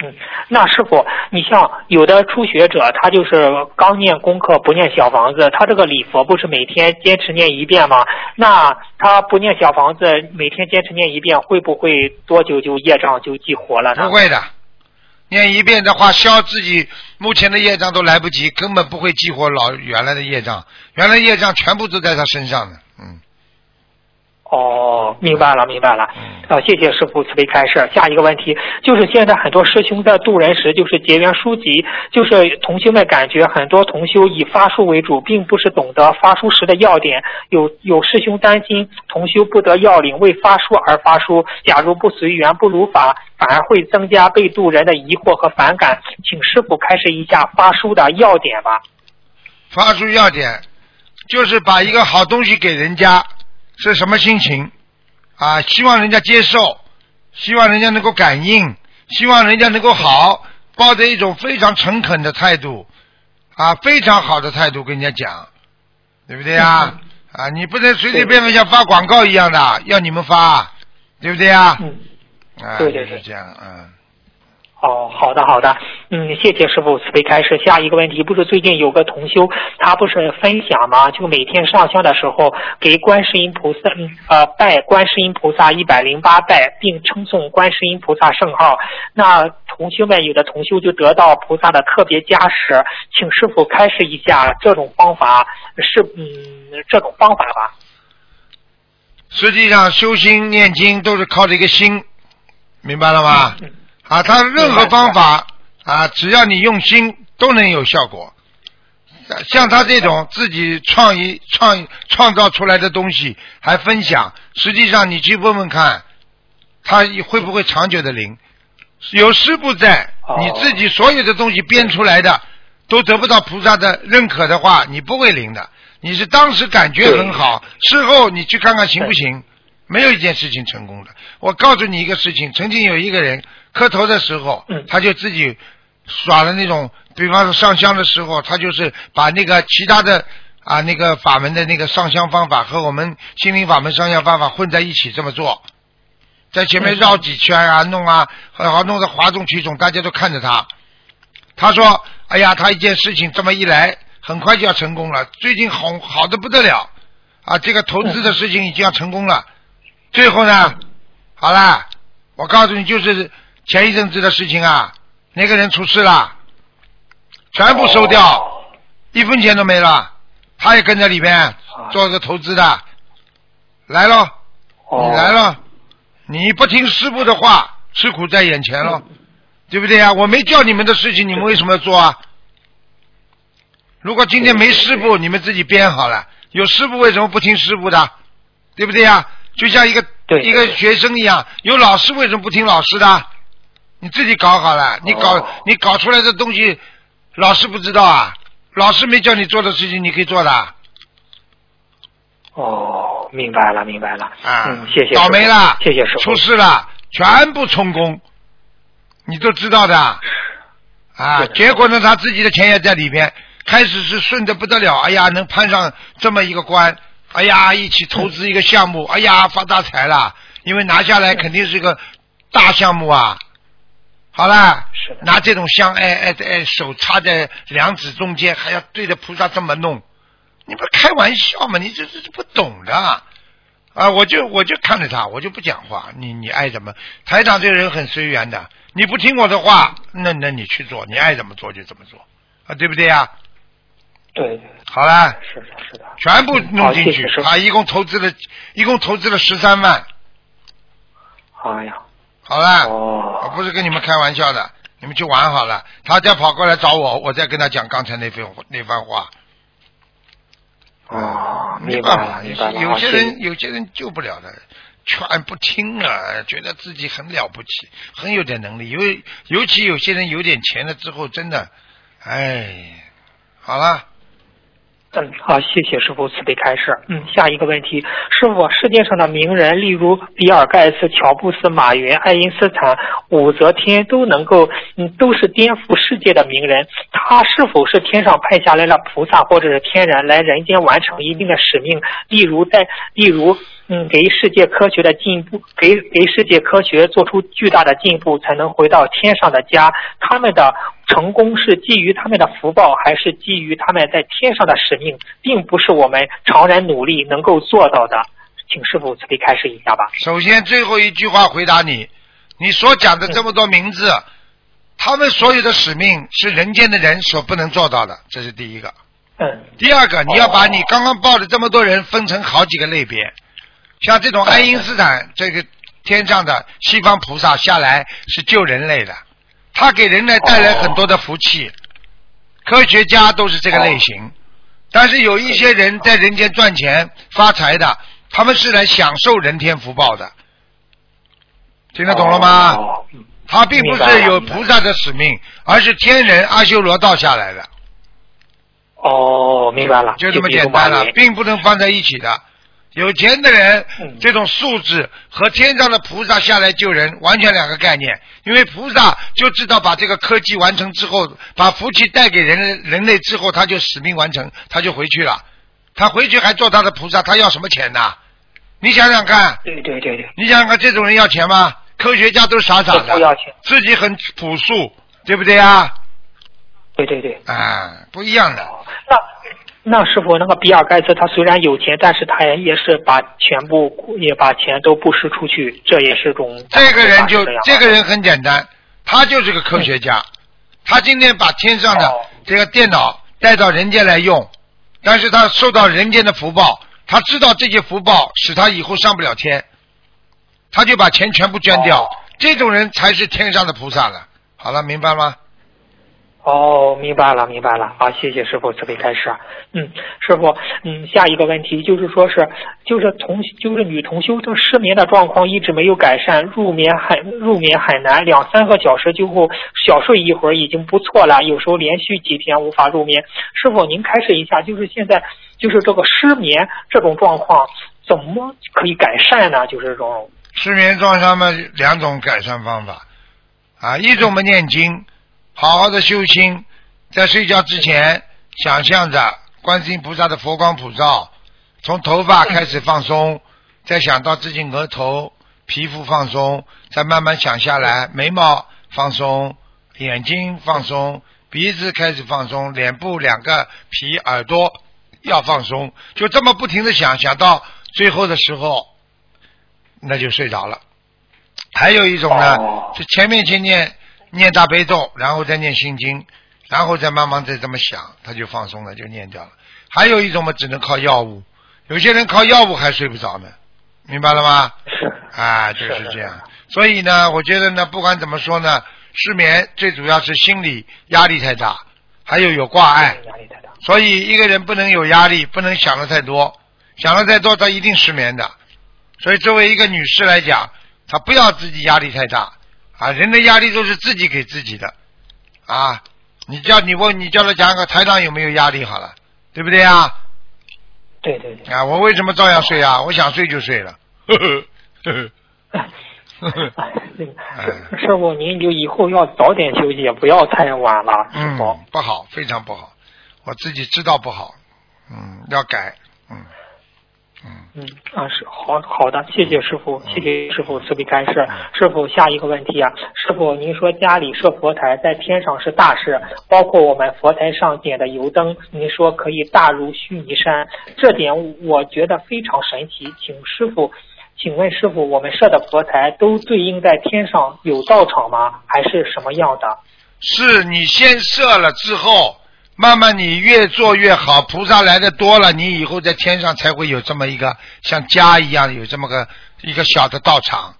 嗯，那师傅，你像有的初学者，他就是刚念功课不念小房子，他这个礼佛不是每天坚持念一遍吗？那他不念小房子，每天坚持念一遍，会不会多久就业障就激活了呢？不会的，念一遍的话，消自己目前的业障都来不及，根本不会激活老原来的业障，原来业障全部都在他身上呢，哦，明白了，明白了。嗯呃，谢谢师傅慈悲开示。下一个问题就是，现在很多师兄在渡人时，就是结缘书籍，就是同修们感觉很多同修以发书为主，并不是懂得发书时的要点。有有师兄担心同修不得要领，为发书而发书，假如不随缘不如法，反而会增加被渡人的疑惑和反感。请师傅开示一下发书的要点吧。发书要点，就是把一个好东西给人家，是什么心情啊？希望人家接受，希望人家能够感应，希望人家能够好，抱着一种非常诚恳的态度啊，非常好的态度跟人家讲，对不对啊？啊，你不能随随便便像发广告一样的，要你们发，对不对啊？嗯，啊，对对对就是这样，嗯。哦，好的好的，嗯，谢谢师傅慈悲开示。下一个问题，不是最近有个同修，他不是分享吗？就每天上香的时候给观世音菩萨，嗯呃，拜观世音菩萨一百零八拜，并称颂观世音菩萨圣号。那同修们有的同修就得到菩萨的特别加持，请师傅开示一下这种方法是嗯这种方法吧。实际上，修心念经都是靠着一个心，明白了吗？嗯啊，他任何方法啊，只要你用心，都能有效果。像他这种自己创意创创造出来的东西还分享，实际上你去问问看，他会不会长久的灵？有师傅在，哦你自己所有的东西编出来的都得不到菩萨的认可的话，你不会灵的。你是当时感觉很好，事后你去看看行不行？没有一件事情成功的。我告诉你一个事情，曾经有一个人磕头的时候，嗯他就自己耍了那种，比方说上香的时候，他就是把那个其他的啊那个法门的那个上香方法和我们心灵法门上香方法混在一起这么做，在前面绕几圈啊，弄啊，好好弄得哗众取宠，大家都看着他。他说：“哎呀，他一件事情这么一来，很快就要成功了，最近好好的不得了啊！这个投资的事情已经要成功了。最后呢，好啦，我告诉你，就是前一阵子的事情啊，那个人出事了，全部收掉，一分钱都没了。他也跟在里边做个投资的，来喽，哦你来了，你不听师傅的话，吃苦在眼前了，对不对呀？我没叫你们的事情，你们为什么要做啊？如果今天没师傅，你们自己编好了；有师傅，为什么不听师傅的？对不对呀？就像一个一个学生一样，有老师为什么不听老师的？你自己搞好了，你搞、哦你搞出来的东西，老师不知道啊？老师没叫你做的事情，你可以做的啊。哦，明白了，明白了。啊嗯，谢谢。倒霉了，谢谢师傅。出事了，全部充公，你都知道的。啊结果呢，他自己的钱也在里边，开始是顺的不得了，哎呀，能攀上这么一个官，哎呀，一起投资一个项目，哎呀，发大财了，因为拿下来肯定是个大项目啊。好啦是，拿这种香，哎哎哎，手插在两指中间，还要对着菩萨这么弄，你不是开玩笑吗？你这这这不懂的啊！我就我就看着他，我就不讲话。你你爱怎么？台长这个人很随缘的，你不听我的话，那那你去做，你爱怎么做就怎么做啊，对不对呀？对对，好啦，是的，是的。全部弄进去啊，一共投资了，一共投资了十三万。哎呀，好了，哦我不是跟你们开玩笑的，你们去玩好了。他再跑过来找我，我再跟他讲刚才那番那番话。哦，没办法。有些人有些人救不了的，劝不听啊，觉得自己很了不起，很有点能力。尤尤其有些人有点钱了之后，真的，哎，好了，嗯，好，谢谢师傅慈悲开示。嗯，下一个问题，师傅，世界上的名人，例如比尔盖茨、乔布斯、马云、爱因斯坦、武则天，都能够，嗯，都是颠覆世界的名人。他是否是天上派下来了菩萨或者是天人来人间完成一定的使命？例如在，例如嗯，给世界科学的进步，给给世界科学做出巨大的进步，才能回到天上的家。他们的成功是基于他们的福报，还是基于他们在天上的使命，并不是我们常人努力能够做到的。请师傅慈悲开始一下吧。首先，最后一句话回答你，你所讲的这么多名字，他们所有的使命是人间的人所不能做到的，这是第一个。嗯。第二个，你要把你刚刚报的这么多人分成好几个类别，像这种爱因斯坦这个天上的西方菩萨下来是救人类的，他给人类带来很多的福气。科学家都是这个类型，但是有一些人在人间赚钱发财的，他们是来享受人天福报的，听得懂了吗？哦他并不是有菩萨的使命，而是天人阿修罗道下来的，哦，明白了，就这么简单了并不能放在一起的。有钱的人嗯这种素质和天上的菩萨下来救人完全两个概念，因为菩萨就知道把这个科技完成之后，把福气带给人人类之后，他就使命完成，他就回去了。他回去还做他的菩萨，他要什么钱呢？你想想看，对对对对，你想想看，这种人要钱吗？科学家都傻傻的，不要钱，自己很朴素，对不对啊？对对对。啊，不一样的。那那师傅，那个比尔盖茨他虽然有钱，但是他也也是把全部也把钱都布施出去，这也是种这个人就这个人很简单，他就是个科学家，他今天把天上的哦。这个电脑带到人间来用，但是他受到人间的福报，他知道这些福报使他以后上不了天，他就把钱全部捐掉，哦。这种人才是天上的菩萨了。好了，明白吗？哦，明白了，明白了。啊，谢谢师傅慈悲开示。嗯，师傅，嗯，下一个问题就是说是，就是同就是女同修这失眠的状况一直没有改善，入眠很入眠很难，两三个小时就后小睡一会儿已经不错了，有时候连续几天无法入眠。师傅，您开示一下，就是现在就是这个失眠这种状况怎么可以改善呢？就是这种失眠状态嘛，两种改善方法啊，一种嘛念经，好好的修心，在睡觉之前想象着观世音菩萨的佛光普照，从头发开始放松，再想到自己额头皮肤放松，再慢慢想下来，眉毛放松，眼睛放松，鼻子开始放松，脸部两个皮耳朵要放松，就这么不停的想，想到最后的时候。那就睡着了。还有一种呢，哦是前面先念念大悲咒，然后再念心经，然后再慢慢再这么想，他就放松了，就念掉了。还有一种嘛，只能靠药物，有些人靠药物还睡不着呢，明白了吗？是啊，就是这样。所以呢，我觉得呢，不管怎么说呢，失眠最主要是心理压力太大，还有有挂碍。压力太大。所以一个人不能有压力，不能想的太多，想的太多，他一定失眠的。所以作为一个女士来讲，她不要自己压力太大啊，人的压力都是自己给自己的啊。你叫你问你叫他讲个台长有没有压力好了，对不对啊？对对对。啊，我为什么照样睡啊？我想睡就睡了。呵呵呵呵呵呵哎，那个师师傅，您就以后要早点休息，不要太晚了，师嗯傅。，不好，非常不好，我自己知道不好，嗯，要改，嗯嗯。嗯啊，是好好的，谢谢师傅，谢谢师傅慈悲开示。师傅，下一个问题啊，师傅，您说家里设佛台在天上是大事，包括我们佛台上点的油灯，您说可以大如须弥山，这点我觉得非常神奇，请师傅。请问师傅，我们设的佛台都对应在天上有道场吗？还是什么样的？是你先设了之后，慢慢你越做越好，菩萨来的多了，你以后在天上才会有这么一个像家一样有这么个一个小的道场。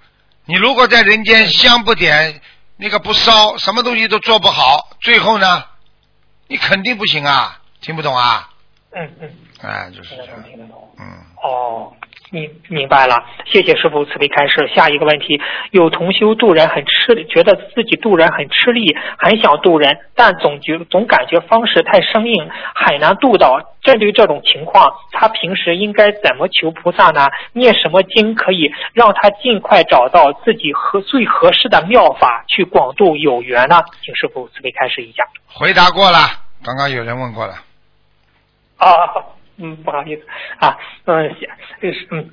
你如果在人间香不点，那个不烧，什么东西都做不好，最后呢，你肯定不行啊！听不懂啊？嗯嗯，哎，就是这样。听得懂。嗯，哦，明明白了，谢谢师傅慈悲开示。下一个问题，有同修渡人很吃力，觉得自己渡人很吃力，很想渡人，但总觉总感觉方式太生硬，很难渡到。针对这种情况，他平时应该怎么求菩萨呢？念什么经可以让他尽快找到自己合最合适的妙法去广度有缘呢？请师傅慈悲开示一下。回答过了，刚刚有人问过了。啊，嗯，不好意思啊，嗯，下这是嗯，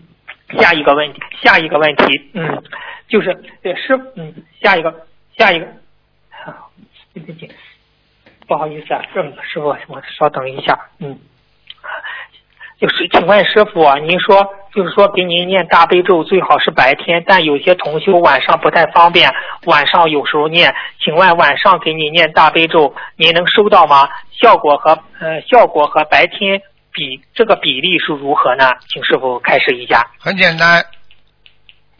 下一个问题，下一个问题，嗯，就是对师，嗯，下一个，下一个，对对对，不好意思啊，师师傅，我稍等一下，嗯，就是请问师傅啊，您说就是说给您念大悲咒最好是白天，但有些同修晚上不太方便，晚上有时候念，请问晚上给你念大悲咒，您能收到吗？效果和呃效果和白天。比这个比例是如何呢？请师傅开示一下。很简单，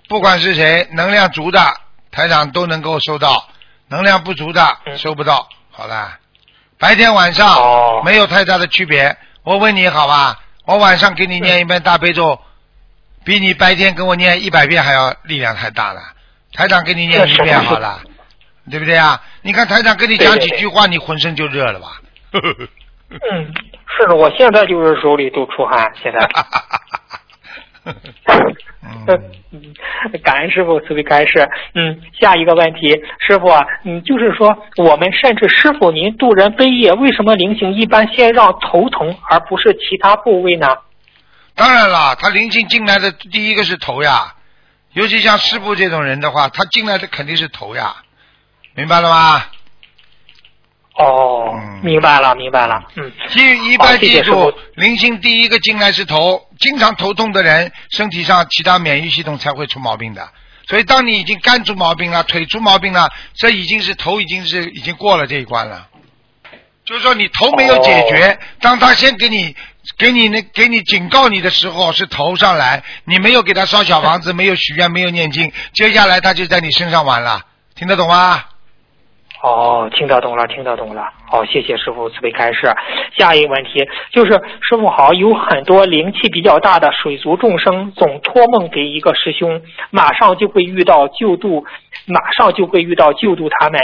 不管是谁，能量足的台长都能够收到，能量不足的收不到。好了，白天晚上没有太大的区别。我问你好吧，我晚上给你念一遍大悲咒，比你白天跟我念一百遍还要力量太大了。台长给你念一遍好了，对不对啊？你看台长跟你讲几句话，你浑身就热了吧？嗯。是的，我现在就是手里都出汗，现在。嗯，感恩师傅慈悲开示。嗯，下一个问题，师傅啊，嗯，就是说，我们甚至师傅您渡人悲业，为什么灵性一般先让头疼，而不是其他部位呢？当然了，他灵性进来的第一个是头呀，尤其像师傅这种人的话，他进来的肯定是头呀，明白了吗？哦，明白了，明白了。嗯，记一般记住，灵性第一个进来是头，经常头痛的人，身体上其他免疫系统才会出毛病的。所以，当你已经肝出毛病了，腿出毛病了，这已经是头已经是已经过了这一关了。就是说，你头没有解决，当他先给你给你那给你警告你的时候，是头上来，你没有给他烧小房子，没有许愿，没有念经，接下来他就在你身上玩了，听得懂吗？哦，听得懂了，听得懂了。好，谢谢师傅慈悲开示。下一个问题就是，师傅好，有很多灵气比较大的水族众生总托梦给一个师兄，马上就会遇到救度，马上就会遇到救度他们，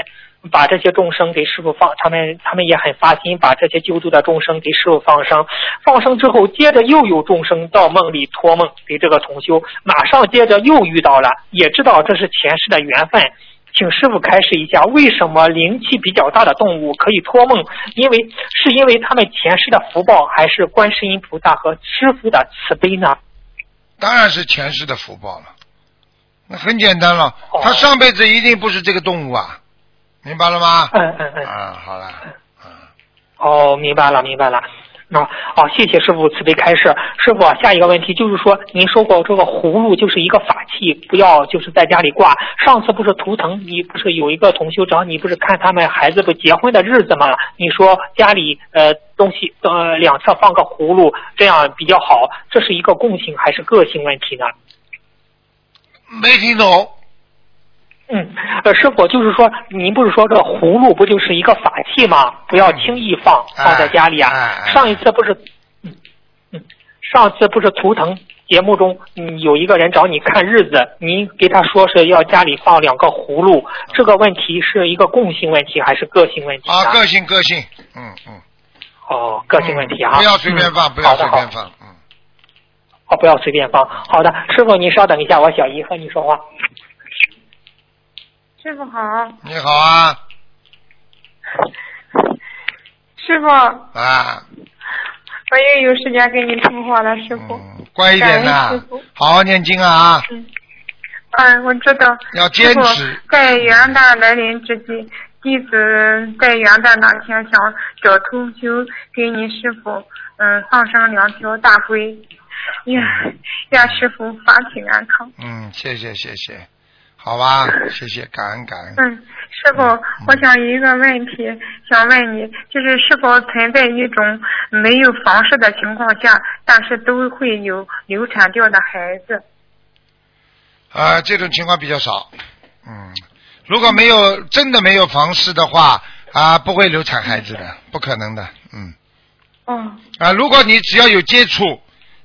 把这些众生给师傅放，他们他们也很发心，把这些救度的众生给师傅放生，放生之后，接着又有众生到梦里托梦给这个同修，马上接着又遇到了，也知道这是前世的缘分。请师傅开示一下，为什么灵气比较大的动物可以托梦？因为是因为他们前世的福报，还是观世音菩萨和师傅的慈悲呢？当然是前世的福报了。那很简单了，他上辈子一定不是这个动物啊，明白了吗？嗯嗯嗯。啊，好了。嗯。哦，明白了，明白了。那好，谢谢师傅慈悲开示。师傅，下一个问题就是说，您说过这个葫芦就是一个法器，不要就是在家里挂。上次不是图腾，你不是有一个同修找你，不是看他们孩子不结婚的日子吗？你说家里呃东西呃两侧放个葫芦，这样比较好。这是一个共性还是个性问题呢？没听懂。嗯，呃，师傅就是说，您不是说这葫芦不就是一个法器吗？不要轻易放，放在家里啊。上一次不是，嗯嗯，上次不是图腾节目中，嗯，有一个人找你看日子，您给他说是要家里放两个葫芦，这个问题是一个共性问题还是个性问题啊？个性个性，嗯嗯。哦，个性问题啊。不要随便放，不要随便放，嗯。哦，不要随便放。好的，师傅您稍等一下，我小姨和你说话。师傅好，你好啊，师傅。啊，我又有时间跟你通话了，师傅，乖一点呐，好好念经啊，嗯，嗯，我知道，要坚持，在元旦来临之际，弟子在元旦那天想找同修给你师傅，嗯，放生两条大龟，愿愿师傅法体安康。嗯，谢谢谢谢。好吧，谢谢，感恩感恩。嗯，师傅，我想有一个问题想问你，就是是否存在一种没有房事的情况下，但是都会有流产掉的孩子？啊，这种情况比较少。嗯，如果没有真的没有房事的话，啊，不会流产孩子的，不可能的。嗯。哦。啊，如果你只要有接触，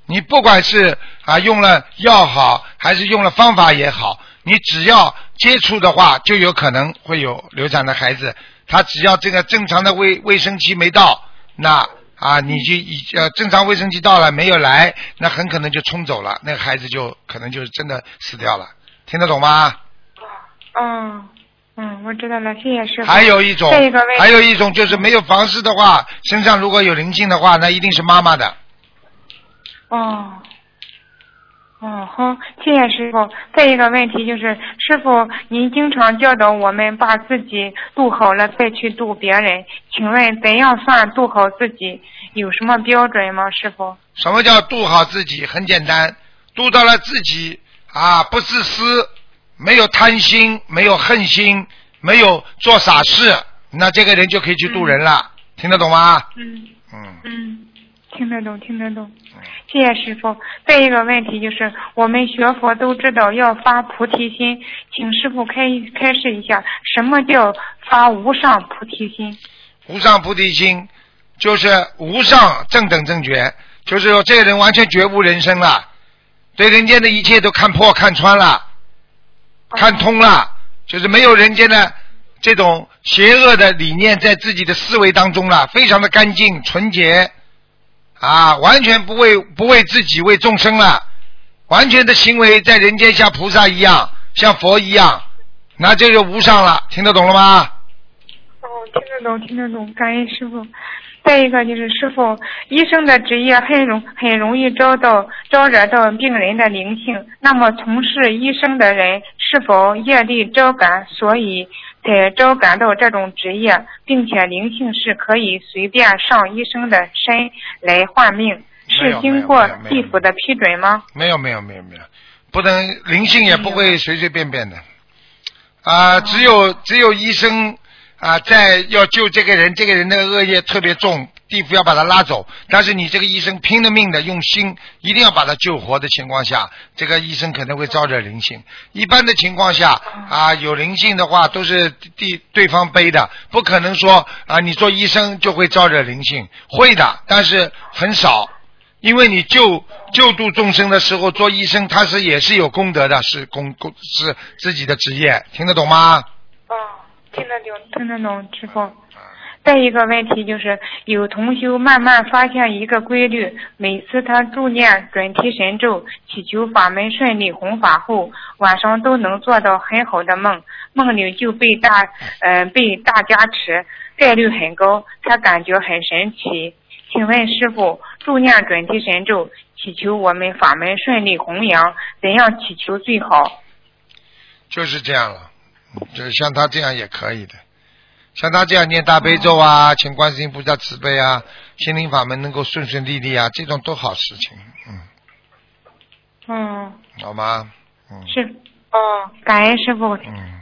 你不管是啊用了药好，还是用了方法也好。你只要接触的话，就有可能会有流产的孩子。他只要这个正常的卫卫生期没到，那啊，你就已呃正常卫生期到了没有来，那很可能就冲走了，那个孩子就可能就是真的死掉了。听得懂吗？嗯嗯，我知道了，谢谢师傅。还有一种，还有一种就是没有房事的话，身上如果有灵性的话，那一定是妈妈的。哦。哦，好，谢谢师傅。再一个问题就是，师傅，您经常教导我们把自己度好了再去度别人，请问怎样算度好自己？有什么标准吗，师傅？什么叫度好自己？很简单，度到了自己啊，不自私，没有贪心，没有恨心，没有做傻事，那这个人就可以去渡人了。听得懂吗？嗯嗯，嗯，听得懂，听得懂。谢谢师傅。再一个问题就是，我们学佛都知道要发菩提心，请师傅开开示一下，什么叫发无上菩提心？无上菩提心就是无上正等正觉，就是说这个人完全觉悟人生了，对人间的一切都看破看穿了，看通了，就是没有人间的这种邪恶的理念在自己的思维当中了，非常的干净纯洁，啊，完全不为不为自己为众生了，完全的行为在人间像菩萨一样，像佛一样，那这就无上了，听得懂了吗？哦，听得懂，听得懂，感恩师傅。再一个就是师傅，医生的职业很容很容易招到招惹到病人的灵性。那么从事医生的人是否业力招感，所以才招感到这种职业，并且灵性是可以随便上医生的身来换命，是经过没有没有地府的批准吗？没有没有没有没有，不能灵性也不会随随便便的，啊、只有只有医生啊、在要救这个人，这个人的恶业特别重，地府要把他拉走，但是你这个医生拼了命的用心，一定要把他救活的情况下，这个医生可能会招惹灵性。一般的情况下啊，有灵性的话都是地对方背的，不可能说啊你做医生就会招惹灵性，会的，但是很少。因为你救救度众生的时候，做医生他是也是有功德的，是功功是自己的职业，听得懂吗？哦，听得懂，听得懂，师傅。再一个问题就是，有同修慢慢发现一个规律，每次他助念准提神咒，祈求法门顺利弘法后，晚上都能做到很好的梦，梦里就被大呃被大加持，概率很高，他感觉很神奇。请问师傅，助念准提神咒，祈求我们法门顺利弘扬，怎样祈求最好？就是这样了，就是像他这样也可以的，像他这样念大悲咒啊，请观世音菩萨慈悲啊，心灵法门能够顺顺利利啊，这种都好事情，嗯，嗯，好吗？嗯是哦，感恩师傅，嗯，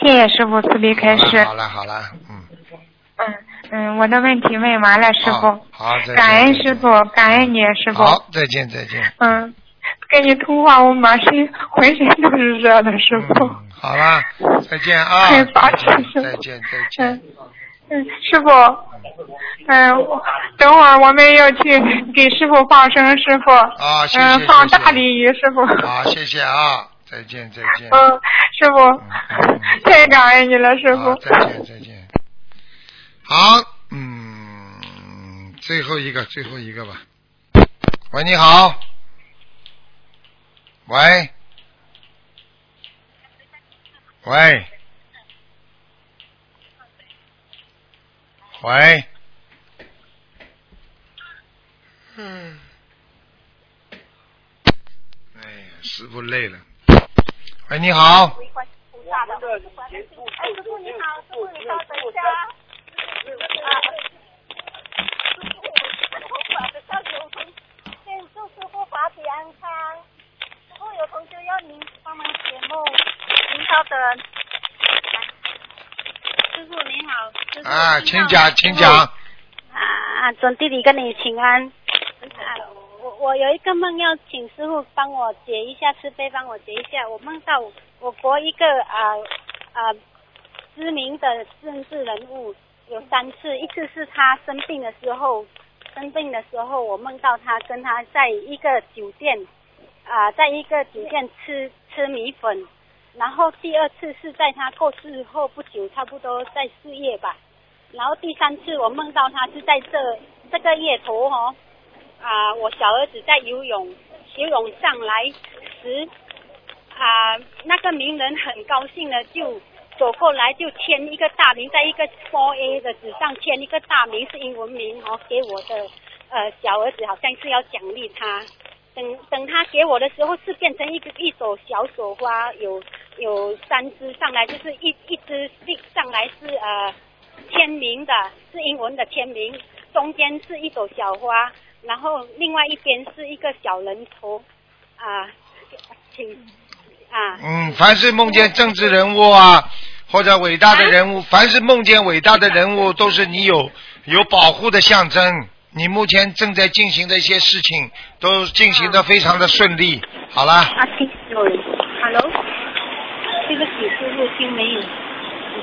谢谢师傅慈悲开示。好了好了，嗯，嗯嗯，我的问题问完了，师傅。好，好再见。感恩师傅，感恩你，师傅。好，再见再见。嗯，跟你通话，我满身浑身都是热的，师傅。嗯，好了，再见啊！再见再见再见嗯。嗯，师傅，嗯，我等会儿我们要去给师傅放生，师傅。啊谢谢嗯，放大鲤鱼，师傅。好，谢谢啊，再见再见。嗯，师傅，嗯太感恩你了，师，傅。再见再见。好，嗯，最后一个最后一个吧。喂，你好。喂。喂。喂。嗯。哎呀，师傅累了。喂，你好。哎，师傅你好，师傅你稍等一下。啊，祝师傅法体安康。有同学要您帮忙解梦，您稍等。师傅您好，师傅啊，请讲，请讲。啊，准弟弟跟你请安。我我有一个梦要请师傅帮我解一下，慈悲帮我解一下。我梦到我国一个啊啊知名的政治人物有三次，一次是他生病的时候，生病的时候我梦到他跟他在一个酒店啊，在一个酒店吃吃米粉，然后第二次是在他过世后不久，差不多在四月吧。然后第三次我梦到他是在这这个月头哦，啊，我小儿子在游泳，游泳上来时，啊，那个名人很高兴的就走过来就签一个大名，在一个 for a 的纸上签一个大名是英文名哦，给我的呃小儿子，好像是要奖励他。等等他给我的时候是变成一个一朵小手花，有有三只上来，就是一一只上来是呃签名的，是英文的签名，中间是一朵小花，然后另外一边是一个小人头啊，请啊。嗯，凡是梦见政治人物啊，或者伟大的人物，凡是梦见伟大的人物，都是你有有保护的象征。你目前正在进行的一些事情，都进行的非常的顺利。好了。啊，听有人，Hello，这个几师傅听没有？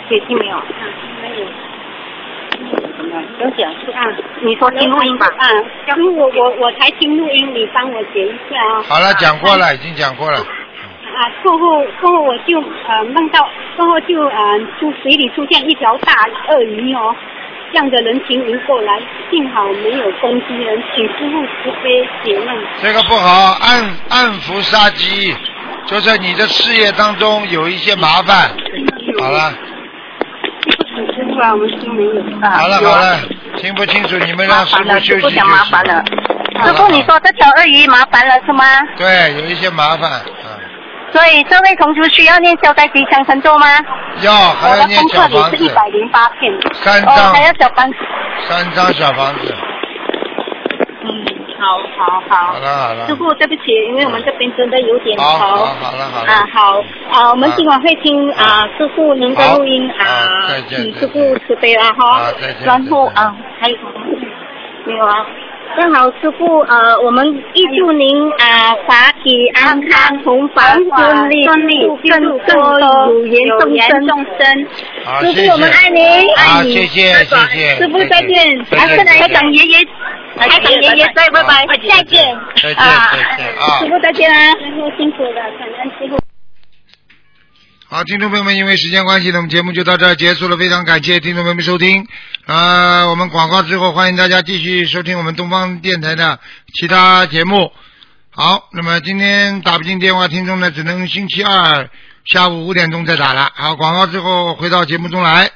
接听没有？啊，没有。什么？有讲是啊，你说听录音吧。啊，师傅，我我才听录音，你帮我解一下啊。好了，讲过了，已经讲过了。啊，过后过后我就呃梦到，过后就呃出水里出现一条大鳄鱼哦。向着人群迎过来，幸好没有攻击人，请师傅慈悲解难。这个不好，暗暗伏杀机，就是你的事业当中有一些麻烦。好了。师傅啊，我们听没有好了好了，听不清楚，你们让师傅休息休息。讲麻烦了。师傅，你说这条鳄鱼麻烦了是吗？对，有一些麻烦。所以这位同学需要念消灾吉祥神咒吗？要，还要念小房子。功课里是一百零八片。三张。还要小房子。三张小房子。嗯，好好好。好了好了。师傅，对不起，因为我们这边真的有点吵。好，好了好了。啊好，啊我们今晚会听啊师傅您的录音啊，请师傅慈悲了哈。啊再见。然后啊还有什么？没有啊。正好师傅，呃，我们预祝您啊，法体安康，同法顺利，顺利，更多有缘众生。好，师傅，我们爱您，爱你。谢谢，谢谢。师傅再见，还是来长爷爷，还长爷爷再拜拜，再见。再见，再见啊。师傅再见啊，师傅辛苦了，感恩师傅。好，听众朋友们，因为时间关系呢，我们节目就到这儿结束了。非常感谢听众朋友们收听。呃，我们广告之后，欢迎大家继续收听我们东方电台的其他节目。好，那么今天打不进电话，听众呢只能星期二下午五点钟再打了。好，广告之后回到节目中来。